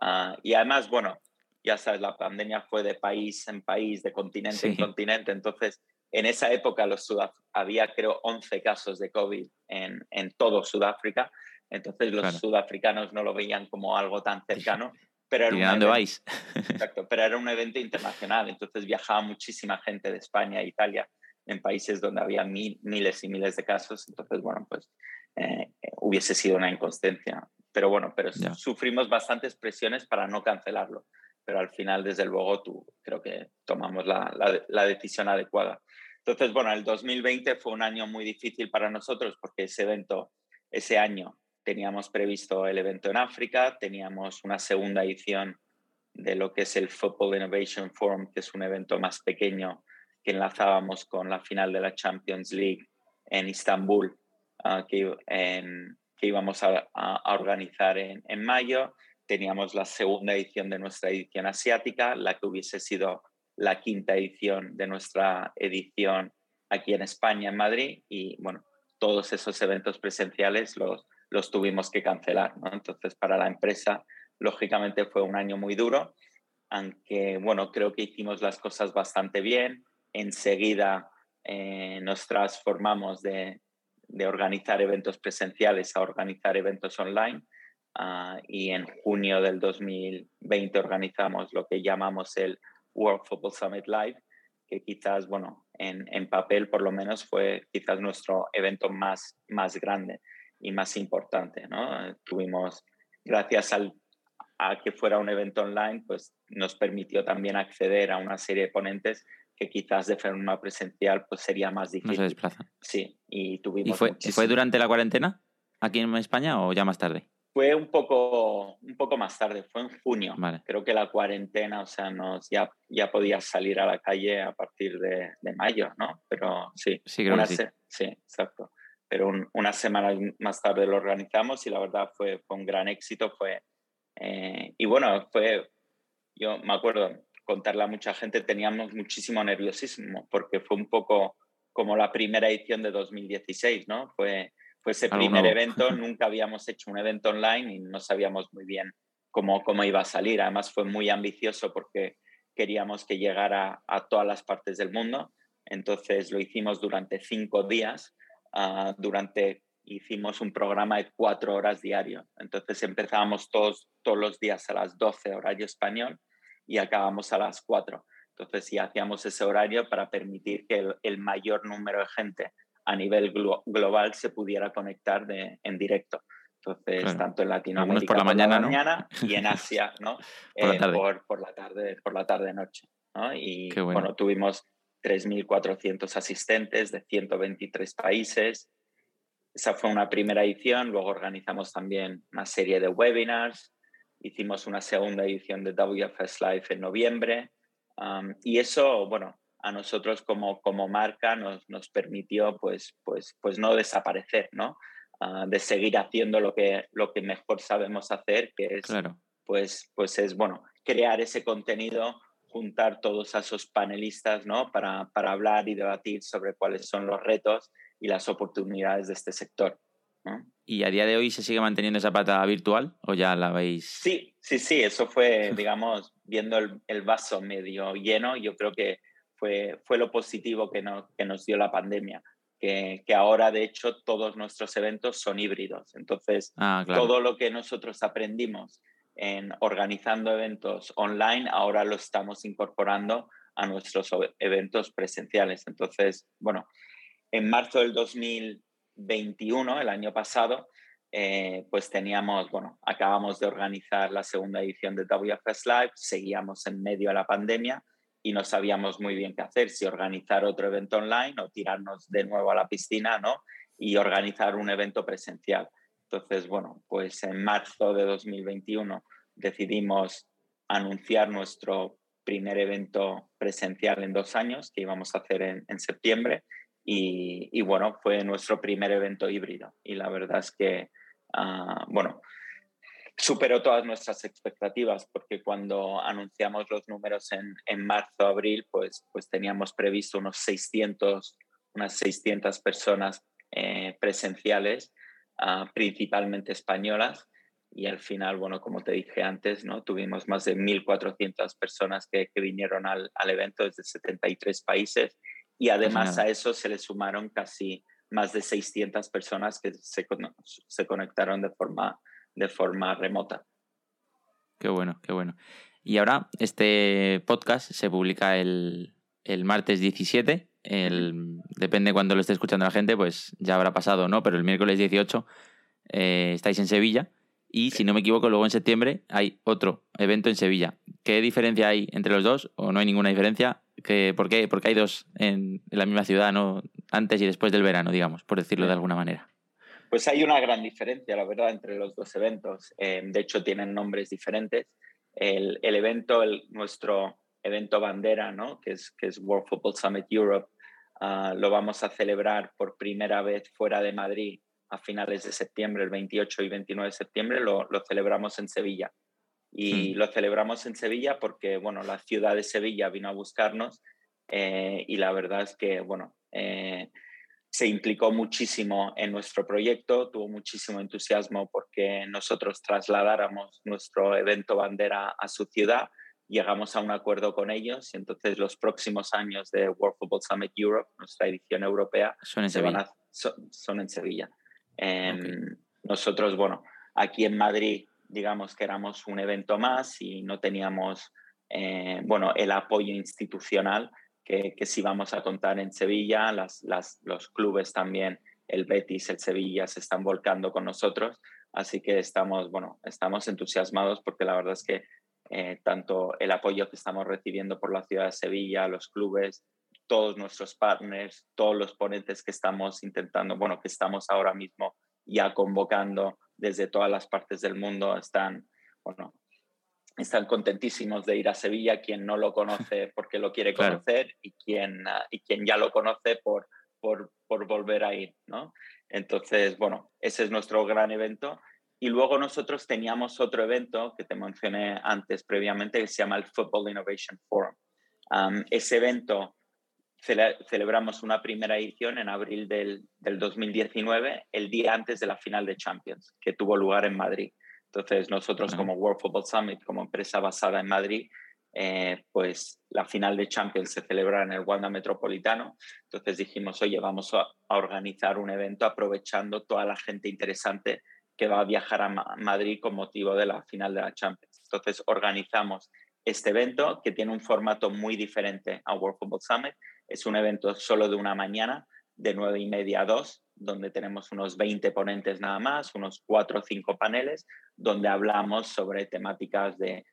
Ah, y además, bueno, ya sabes, la pandemia fue de país en país, de continente en continente. Entonces, en esa época los había, creo, 11 casos de COVID en, en todo Sudáfrica. Entonces, los sudafricanos no lo veían como algo tan cercano. Pero era ¿Y dónde vais? Exacto, pero era un evento internacional, entonces viajaba muchísima gente de España e Italia. en países donde había miles y miles de casos. Entonces, bueno, pues eh, hubiese sido una inconsistencia. Pero bueno, pero sufrimos bastantes presiones para no cancelarlo. Pero al final, desde luego, tú creo que tomamos la, la decisión adecuada. Entonces, bueno, el 2020 fue un año muy difícil para nosotros porque ese evento, ese año, teníamos previsto el evento en África, teníamos una segunda edición de lo que es el Football Innovation Forum, que es un evento más pequeño que enlazábamos con la final de la Champions League en Istambul, ah, que, que, íbamos a, organizar en, en, mayo. Teníamos la segunda edición de nuestra edición asiática, la que hubiese sido la quinta edición de nuestra edición aquí en España, en Madrid, y bueno, todos esos eventos presenciales los, los tuvimos que cancelar. Entonces, para la empresa, lógicamente fue un año muy duro, aunque bueno, creo que hicimos las cosas bastante bien. Enseguida eh, nos transformamos de, de, organizar eventos presenciales a organizar eventos online. Ah, y en junio del 2020 organizamos lo que llamamos el World Football Summit Live, que quizás, bueno, en, en, papel por lo menos fue quizás nuestro evento más, más grande y más importante, ¿no? Tuvimos, gracias al, a que fuera un evento online, pues nos permitió también acceder a una serie de ponentes que quizás de forma presencial pues sería más difícil. No se desplazan. Sí, y tuvimos... ¿Y fue, ¿Fue durante la cuarentena aquí en España o ya más tarde? Fue un poco, un poco más tarde, fue en junio. Creo que la cuarentena, o sea, nos, ya, ya podías salir a la calle a partir de, de mayo, ¿no? Pero sí. Sí, creo que sí. sí, exacto. Pero una semana más tarde lo organizamos y la verdad fue, fue un gran éxito. Fue, eh, y bueno, fue, yo me acuerdo, contarle a mucha gente, teníamos muchísimo nerviosismo porque fue un poco como la primera edición de 2016, ¿no? Fue fue ese primer evento, nunca habíamos hecho un evento online y no sabíamos muy bien cómo, cómo iba a salir. Además fue muy ambicioso porque queríamos que llegara a todas las partes del mundo. Entonces lo hicimos durante cinco días, uh, durante hicimos un programa de cuatro horas diario. Entonces empezábamos todos, todos los días a las 12 horario español y acabamos a las 4. Entonces sí hacíamos ese horario para permitir que el, el mayor número de gente a nivel global se pudiera conectar de, en directo. Entonces, tanto en Latinoamérica por la mañana, y en Asia, ¿no? por, la eh, tarde. por, la tarde. por la tarde noche. ¿no? Y bueno. tuvimos 3.400 asistentes de 123 países. Esa fue una primera edición. Luego organizamos también una serie de webinars. Hicimos una segunda edición de WFS Live en noviembre. y eso, bueno, a nosotros como, como marca nos, nos permitió pues, pues, pues no desaparecer, ¿no? Ah, de seguir haciendo lo que, lo que mejor sabemos hacer, que es, pues, pues es, bueno, crear ese contenido, juntar todos a esos panelistas, ¿no? Para, para hablar y debatir sobre cuáles son los retos y las oportunidades de este sector. ¿Y a día de hoy se sigue manteniendo esa pata virtual o ya la veis? Sí, sí, sí, eso fue, digamos, viendo el, el vaso medio lleno, yo creo que fue, lo positivo que, que nos dio la pandemia. Que, ahora, de hecho, todos nuestros eventos son híbridos. Entonces, ah, todo lo que nosotros aprendimos en organizando eventos online, ahora lo estamos incorporando a nuestros eventos presenciales. Entonces, bueno, en marzo del 2021, el año pasado, eh, pues teníamos, bueno, acabamos de organizar la segunda edición de WFS Live, seguíamos en medio de la pandemia y no sabíamos muy bien qué hacer, si organizar otro evento online o tirarnos de nuevo a la piscina, ¿no? Y organizar un evento presencial. Entonces, bueno, pues en marzo de 2021 decidimos anunciar nuestro primer evento presencial en dos años, que íbamos a hacer en, septiembre, y, bueno, fue nuestro primer evento híbrido. Y la verdad es que, ah, bueno, superó todas nuestras expectativas porque cuando anunciamos los números en, en marzo, abril, pues, pues teníamos previsto unos 600, unas 600 personas eh, presenciales, ah, principalmente españolas. Y al final, bueno, como te dije antes, ¿no? tuvimos más de 1.400 personas que, que vinieron al, al, evento desde 73 países y además a eso se le sumaron casi más de 600 personas que se, se conectaron de forma de forma remota. Qué bueno, qué bueno. Y ahora este podcast se publica el, martes 17 el, depende cuando lo esté escuchando la gente, pues ya habrá pasado, ¿no? Pero el miércoles 18 eh, estáis en Sevilla y si no me equivoco, luego en septiembre hay otro evento en Sevilla. ¿Qué diferencia hay entre los dos o no hay ninguna diferencia? ¿Qué, por, qué, hay dos en, la misma ciudad, ¿no? antes y después del verano, digamos, por decirlo de alguna manera? Pues hay una gran diferencia, la verdad, entre los dos eventos. Eh, de hecho, tienen nombres diferentes. El, el evento, el, nuestro evento bandera, ¿no? que, es, que es World Football Summit Europe, ah, lo vamos a celebrar por primera vez fuera de Madrid a finales de septiembre, el 28 y 29 de septiembre, lo, lo celebramos en Sevilla. Y lo celebramos en Sevilla porque, bueno, la ciudad de Sevilla vino a buscarnos eh, y la verdad es que, bueno, eh, se implicó muchísimo en nuestro proyecto, tuvo muchísimo entusiasmo porque nosotros trasladáramos nuestro evento bandera a su ciudad, llegamos a un acuerdo con ellos y entonces los próximos años de World Football Summit Europe, nuestra edición europea, son en Sevilla. son, en Sevilla. Em, nosotros, bueno, aquí en Madrid, digamos que éramos un evento más y no teníamos, eh, bueno, el apoyo institucional que, que sí vamos a contar en Sevilla. Las, las, los clubes también, el Betis, el Sevilla, se están volcando con nosotros. Así que estamos, bueno, estamos entusiasmados porque la verdad es que eh, tanto el apoyo que estamos recibiendo por la ciudad de Sevilla, los clubes, todos nuestros partners, todos los ponentes que estamos intentando, bueno, que estamos ahora mismo ya convocando desde todas las partes del mundo, están, bueno, están contentísimos de ir a Sevilla, quien no lo conoce porque lo quiere conocer y, quien, ah, y quien ya lo conoce por, por, por volver a ir, ¿no? Entonces, bueno, ese es nuestro gran evento. Y luego nosotros teníamos otro evento que te mencioné antes previamente que se llama el Football Innovation Forum. ese evento celebramos una primera edición en abril del, del, 2019, el día antes de la final de Champions, que tuvo lugar en Madrid. Entonces, nosotros como World Football Summit, como empresa basada en Madrid, eh, pues la final de Champions se celebra en el Wanda Metropolitano. Entonces dijimos, oye, vamos a, organizar un evento aprovechando toda la gente interesante que va a viajar a Madrid con motivo de la final de la Champions. Entonces organizamos este evento que tiene un formato muy diferente a World Football Summit. Es un evento solo de una mañana, de nueve y media a dos, donde tenemos unos 20 ponentes nada más, unos cuatro o cinco paneles, donde hablamos sobre temáticas de,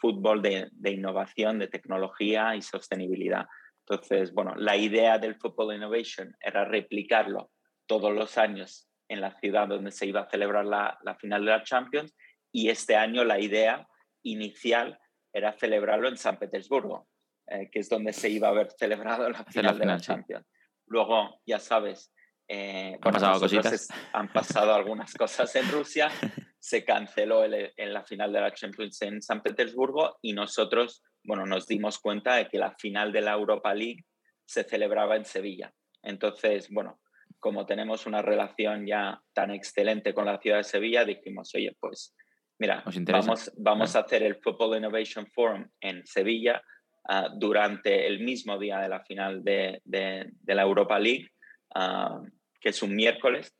fútbol, de, innovación, de tecnología y sostenibilidad. Entonces, bueno, la idea del Football Innovation era replicarlo todos los años en la ciudad donde se iba a celebrar la, final de la Champions y este año la idea inicial era celebrarlo en San Petersburgo, eh, que es donde se iba a haber celebrado la final, de la Champions. Luego, ya sabes, eh, ¿Han, pasado cositas? han pasado algunas cosas en Rusia, se canceló en la final de la Champions en San Petersburgo y nosotros, bueno, nos dimos cuenta de que la final de la Europa League se celebraba en Sevilla. Entonces, bueno, como tenemos una relación ya tan excelente con la ciudad de Sevilla, dijimos, oye, pues mira, vamos, vamos a hacer el Football Innovation Forum en Sevilla ah, durante el mismo día de la final de, de, de la Europa League Ah, que es un miércoles.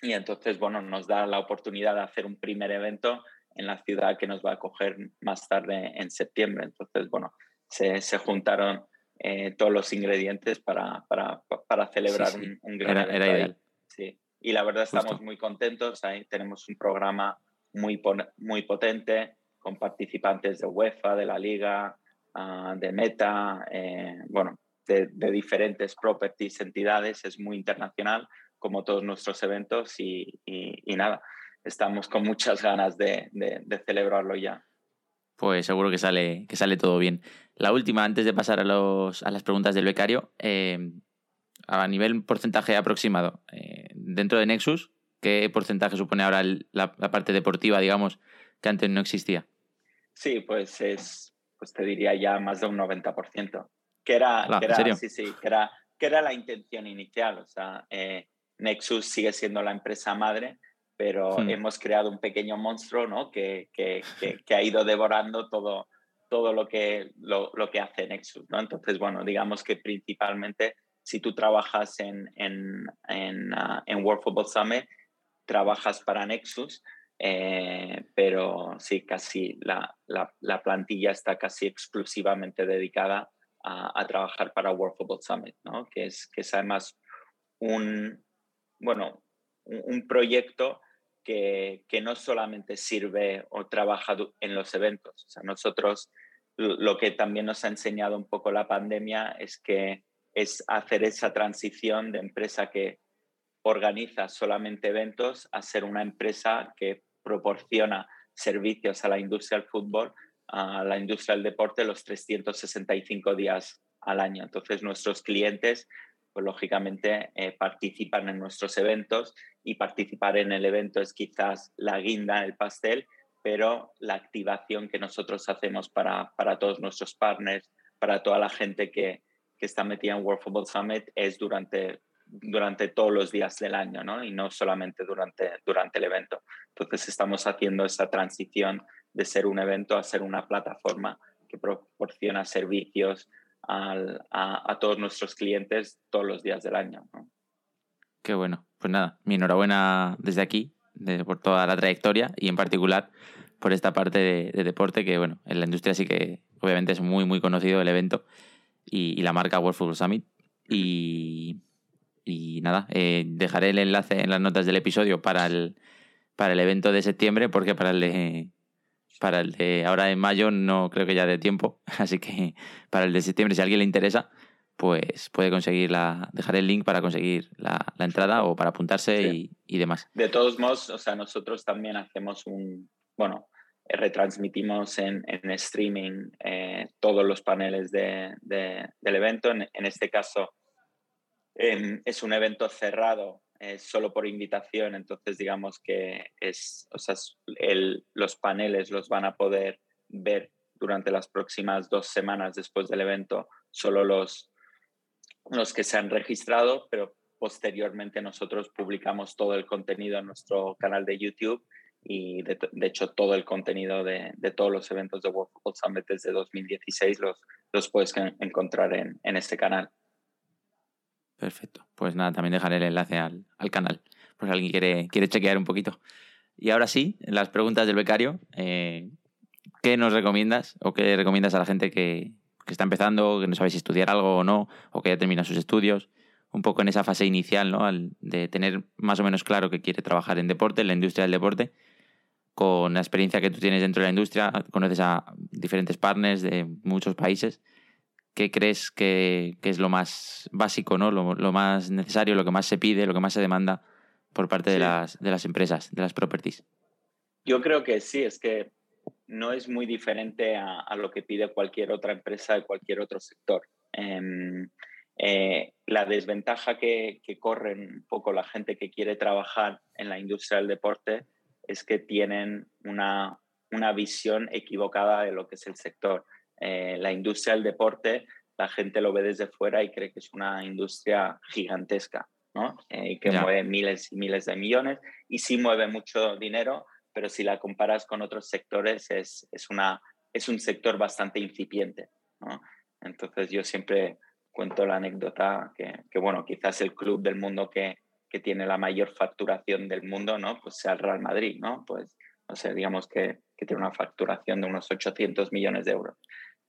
Y entonces, bueno, nos da la oportunidad de hacer un primer evento en la ciudad que nos va a acoger más tarde en septiembre. Entonces, bueno, se, se juntaron eh, todos los ingredientes para, para, para celebrar Un, gran era, evento. Era ideal. Sí. Y la verdad estamos muy contentos. Ahí tenemos un programa muy, muy potente con participantes de UEFA, de la Liga, ah, de Meta, eh, bueno, de, diferentes properties, entidades, es muy internacional, como todos nuestros eventos, y, nada, estamos con muchas ganas de, celebrarlo ya. Pues seguro que sale, que sale todo bien. La última, antes de pasar a, los, a las preguntas del becario, eh, a nivel porcentaje aproximado, eh, dentro de Nexus, ¿qué porcentaje supone ahora la, la, parte deportiva, digamos, que antes no existía? Sí, pues es, pues te diría ya más de un 90% que era, que era sí, sí, que era, que era la intención inicial. O sea, eh, Nexus sigue siendo la empresa madre, pero hmm. hemos creado un pequeño monstruo ¿no? que, que, que, ha ido devorando todo, todo lo, que, lo, lo, que hace Nexus. ¿no? Entonces, bueno, digamos que principalmente si tú trabajas en, en, en, uh, en World Football Summit, trabajas para Nexus, eh, pero sí, casi la, la, la, plantilla está casi exclusivamente dedicada a, trabajar para World Football Summit, ¿no? que, es, que es además un, bueno, un, proyecto que, que, no solamente sirve o trabaja en los eventos. O sea, nosotros lo que también nos ha enseñado un poco la pandemia es que es hacer esa transición de empresa que organiza solamente eventos a ser una empresa que proporciona servicios a la industria del fútbol, a la industria del deporte los 365 días al año. Entonces nuestros clientes, pues lógicamente eh, participan en nuestros eventos y participar en el evento es quizás la guinda, el pastel, pero la activación que nosotros hacemos para, para todos nuestros partners, para toda la gente que, que está metida en World Football Summit es durante durante todos los días del año, ¿no? Y no solamente durante, durante el evento. Entonces estamos haciendo esa transición de ser un evento a ser una plataforma que proporciona servicios a, todos nuestros clientes todos los días del año. Qué bueno. Pues nada, mi enhorabuena desde aquí por toda la trayectoria y en particular por esta parte de, deporte que, bueno, en la industria sí que obviamente es muy, muy conocido el evento y, y la marca World Football Summit. Y, y nada, eh, dejaré el enlace en las notas del episodio para el, para el evento de septiembre, porque para el de, para el de ahora en mayo no creo que ya dé tiempo. Así que para el de septiembre, si a alguien le interesa, pues puede conseguir la. dejar el link para conseguir la, entrada o para apuntarse y, demás. De todos modos, o sea, nosotros también hacemos un. Bueno, retransmitimos en, en streaming eh, todos los paneles de, del evento. En, en este caso Em, es un evento cerrado, solo por invitación, entonces digamos que es, o sea, los paneles los van a poder ver durante las próximas dos semanas después del evento, solo los, los que se han registrado, pero posteriormente nosotros publicamos todo el contenido en nuestro canal de YouTube y de, hecho todo el contenido de, todos los eventos de World Football Summit desde 2016 los, los puedes encontrar en, en este canal. Perfecto. Pues nada, también dejaré el enlace al, canal, por si alguien quiere, quiere chequear un poquito. Y ahora sí, las preguntas del becario. Eh, ¿Qué nos recomiendas o qué recomiendas a la gente que, está empezando, que no sabe si estudiar algo o no, o que ya termina sus estudios? Un poco en esa fase inicial, ¿no? de tener más o menos claro que quiere trabajar en deporte, en la industria del deporte. Con la experiencia que tú tienes dentro de la industria, conoces a diferentes partners de muchos países ¿qué crees que, es lo más básico, ¿no? Lo, más necesario, lo que más se pide, lo que más se demanda por parte de, las, de las empresas, de las properties? Yo creo que sí, es que no es muy diferente a, lo que pide cualquier otra empresa de cualquier otro sector. Em, eh, la desventaja que, que corre un poco la gente que quiere trabajar en la industria del deporte es que tienen una, una visión equivocada de lo que es el sector. Eh, la industria del deporte, la gente lo ve desde fuera y cree que es una industria gigantesca, ¿no? Eh, que mueve miles y miles de millones y sí mueve mucho dinero, pero si la comparas con otros sectores es, es, una, es un sector bastante incipiente, ¿no? Entonces yo siempre cuento la anécdota que, que, bueno, quizás el club del mundo que, que tiene la mayor facturación del mundo, ¿no? Pues sea el Real Madrid, ¿no? Pues, no sé, digamos que, que tiene una facturación de unos 800 millones de euros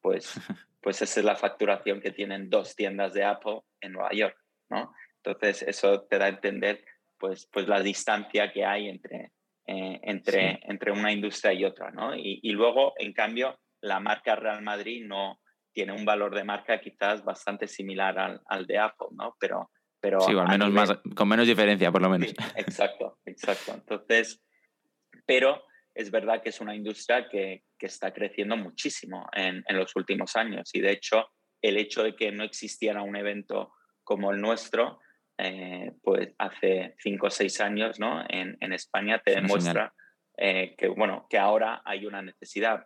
pues, pues esa es la facturación que tienen dos tiendas de Apple en Nueva York, ¿no? Entonces eso te da a entender pues, pues la distancia que hay entre, eh, entre, entre una industria y otra, ¿no? Y, y, luego, en cambio, la marca Real Madrid no tiene un valor de marca quizás bastante similar al, al de Apple, ¿no? Pero, pero sí, al menos más, con menos diferencia, por lo menos. exacto, exacto. Entonces, pero es verdad que es una industria que, que está creciendo muchísimo en, en, los últimos años y de hecho el hecho de que no existiera un evento como el nuestro, eh, pues hace cinco o seis años ¿no? en, en España te demuestra eh, que, bueno, que ahora hay una necesidad.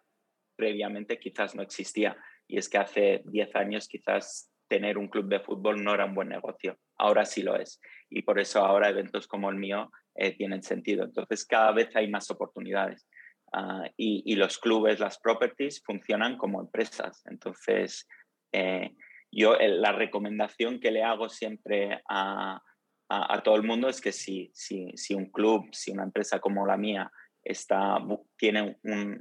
Previamente quizás no existía y es que hace diez años quizás tener un club de fútbol no era un buen negocio. Ahora sí lo es. Y por eso ahora eventos como el mío eh, tienen sentido. Entonces, cada vez hay más oportunidades. Ah, y, los clubes, las properties, funcionan como empresas. Entonces, eh, yo la recomendación que le hago siempre a, a, todo el mundo es que si, si, si, un club, si una empresa como la mía está, tiene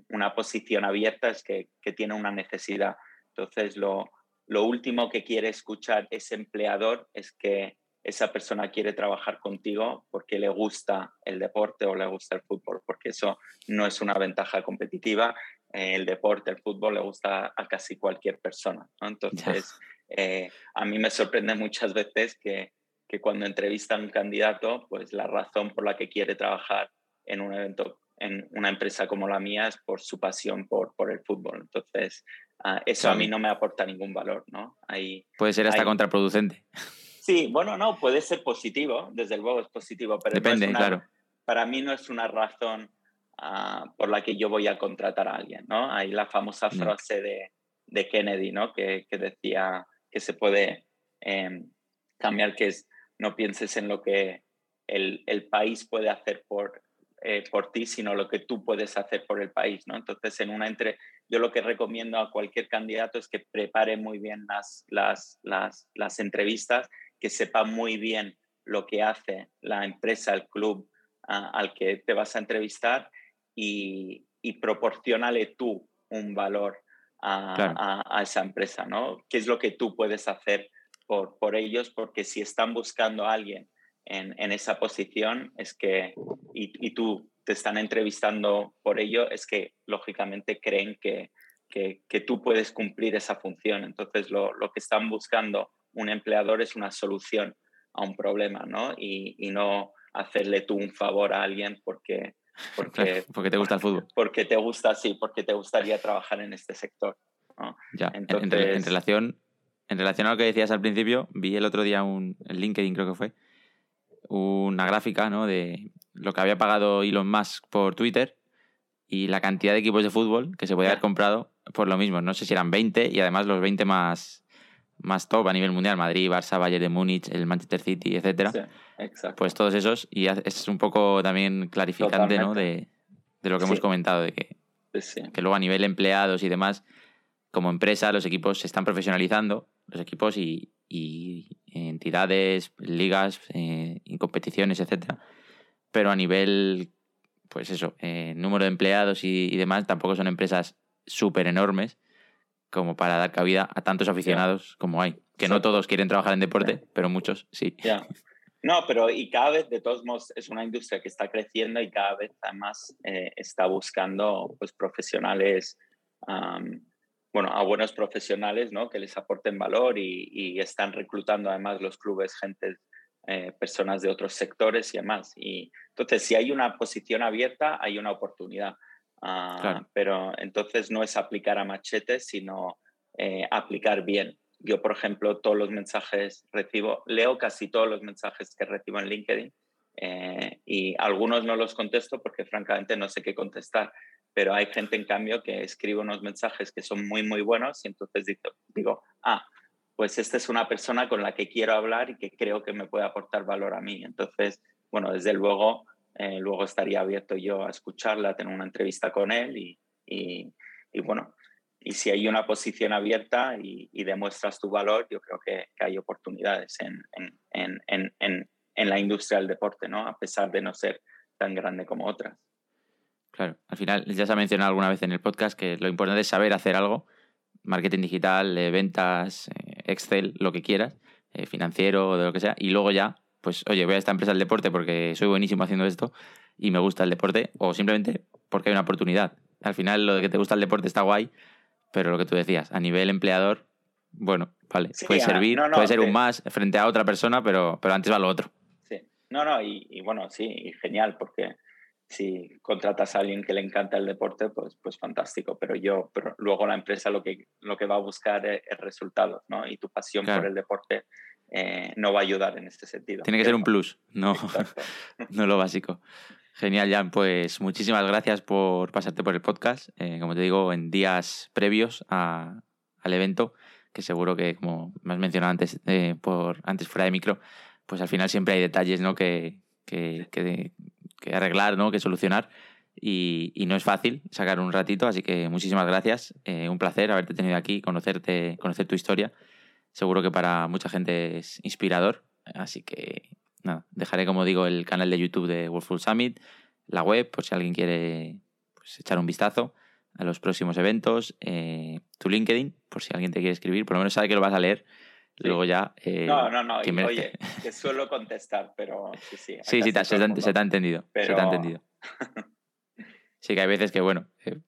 una posición abierta, es que, que tiene una necesidad. Entonces, lo, lo último que quiere escuchar ese empleador es que esa persona quiere trabajar contigo porque le gusta el deporte o le gusta el fútbol, porque eso no es una ventaja competitiva. Eh, el deporte, el fútbol le gusta a casi cualquier persona. Entonces, eh, a mí me sorprende muchas veces que, que cuando entrevistan a un candidato, pues la razón por la que quiere trabajar en un evento en una empresa como la mía es por su pasión por, por el fútbol. Entonces, ah, eso a mí no me aporta ningún valor, ¿no? Puede ser hasta contraproducente. Sí, bueno, no, puede ser positivo, desde luego es positivo, pero Depende, claro. para mí no es una razón ah, por la que yo voy a contratar a alguien, ¿no? Hay la famosa frase de, de, Kennedy, ¿no? Que, que, decía que se puede em, cambiar, que es no pienses en lo que el, el país puede hacer por, eh, por ti, sino lo que tú puedes hacer por el país, ¿no? Entonces, en una entre, yo lo que recomiendo a cualquier candidato es que prepare muy bien las, las, las, las entrevistas que sepa muy bien lo que hace la empresa, el club al que te vas a entrevistar y, y proporcionale tú un valor a, a, esa empresa, ¿no? ¿Qué es lo que tú puedes hacer por, por ellos? Porque si están buscando a alguien en, en esa posición, es que, y, y, tú te están entrevistando por ello, es que lógicamente creen que, que, que tú puedes cumplir esa función. Entonces, lo, lo que están buscando un empleador es una solución a un problema, ¿no? Y, y no hacerle tú un favor a alguien porque, porque, porque te gusta el fútbol. Porque te gusta, sí, porque te gustaría trabajar en este sector. Ya, Entonces... en, relación, en relación a lo que decías al principio, vi el otro día un en LinkedIn, creo que fue, una gráfica ¿no? de lo que había pagado Elon Musk por Twitter y la cantidad de equipos de fútbol que se podía haber comprado por lo mismo. No sé si eran 20 y además los 20 más, más top a nivel mundial, Madrid, Barça, Bayern de Múnich, el Manchester City, etcétera. Pues todos esos, y es un poco también clarificante ¿no? de, de, lo que hemos comentado, de que, que luego a nivel empleados y demás, como empresa, los equipos se están profesionalizando, los equipos y, y entidades, ligas, eh, competiciones, etcétera. Pero a nivel, pues eso, eh, número de empleados y, y, demás, tampoco son empresas súper enormes como para dar cabida a tantos aficionados como hay. Que no todos quieren trabajar en deporte, pero muchos sí. No, pero y cada vez, de todos modos, es una industria que está creciendo y cada vez además eh, está buscando pues, profesionales, bueno, a buenos profesionales, ¿no? Que les aporten valor y, y están reclutando además los clubes gente, eh, personas de otros sectores y demás. Y entonces, si hay una posición abierta, hay una oportunidad. Ah, pero entonces no es aplicar a machete, sino eh, aplicar bien. Yo, por ejemplo, todos los mensajes recibo, leo casi todos los mensajes que recibo en LinkedIn eh, y algunos no los contesto porque francamente no sé qué contestar, pero hay gente en cambio que escribe unos mensajes que son muy, muy buenos y entonces digo, digo ah, pues esta es una persona con la que quiero hablar y que creo que me puede aportar valor a mí. Entonces, bueno, desde luego eh, luego estaría abierto yo a escucharla, a tener una entrevista con él y, y, bueno, y si hay una posición abierta y, demuestras tu valor, yo creo que, hay oportunidades en, en, en, en, la industria del deporte, ¿no? A pesar de no ser tan grande como otras. Claro, al final ya se ha mencionado alguna vez en el podcast que lo importante es saber hacer algo, marketing digital, eh, ventas, eh, Excel, lo que quieras, financiero de lo que sea, y luego ya pues oye, voy a esta empresa del deporte porque soy buenísimo haciendo esto y me gusta el deporte, o simplemente porque hay una oportunidad. Al final lo de que te gusta el deporte está guay, pero lo que tú decías, a nivel empleador, bueno, vale, puede servir, puede ser un más frente a otra persona, pero, pero antes va lo otro. Sí, no, no, y, bueno, sí, genial, porque si contratas a alguien que le encanta el deporte, pues, pues fantástico, pero yo, pero luego la empresa lo que, lo que va a buscar es, resultados, ¿no? Y tu pasión por el deporte eh, no va a ayudar en este sentido. Tiene que ser un plus, no, no lo básico. Genial, Jan. Pues muchísimas gracias por pasarte por el podcast. Eh, como te digo, en días previos al evento, que seguro que, como me has mencionado antes, eh, por, antes fuera de micro, pues al final siempre hay detalles ¿no? que, que, que, arreglar, ¿no? que solucionar. Y, y, no es fácil sacar un ratito, así que muchísimas gracias. un placer haberte tenido aquí, conocerte, conocer tu historia seguro que para mucha gente es inspirador. Así que nada, dejaré, como digo, el canal de YouTube de World Summit, la web, por si alguien quiere pues, echar un vistazo. a los próximos eventos, eh, tu LinkedIn, por si alguien te quiere escribir, por lo menos sabe que lo vas a leer. Luego ya. Eh, no, no, no. oye, que suelo contestar, pero sí, sí. Sí, sí, se, te, se, te, ha entendido. Se te ha entendido. sí, que hay veces que, bueno, eh,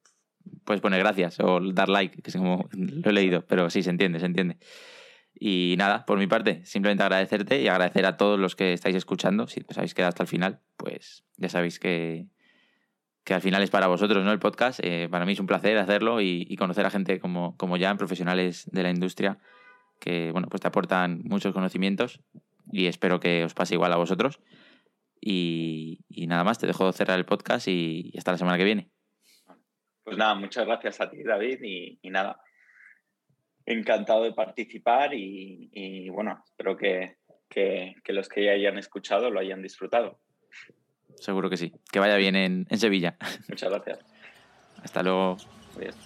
puedes poner gracias o dar like, que es como lo he leído, pero sí, se entiende, se entiende. Y nada, por mi parte, simplemente agradecerte y agradecer a todos los que estáis escuchando. Si os habéis quedado hasta el final, pues ya sabéis que, que al final es para vosotros, ¿no? El podcast. Eh, para mí es un placer hacerlo y, conocer a gente como, como Jan, profesionales de la industria, que bueno, pues te aportan muchos conocimientos y espero que os pase igual a vosotros. Y, nada más, te dejo cerrar el podcast y, hasta la semana que viene. Pues nada, muchas gracias a ti, David, y, nada, encantado de participar y, bueno, espero que, que, los que ya hayan escuchado lo hayan disfrutado. Seguro que sí. Que vaya bien en, en Sevilla. Muchas gracias. Hasta luego. Adiós.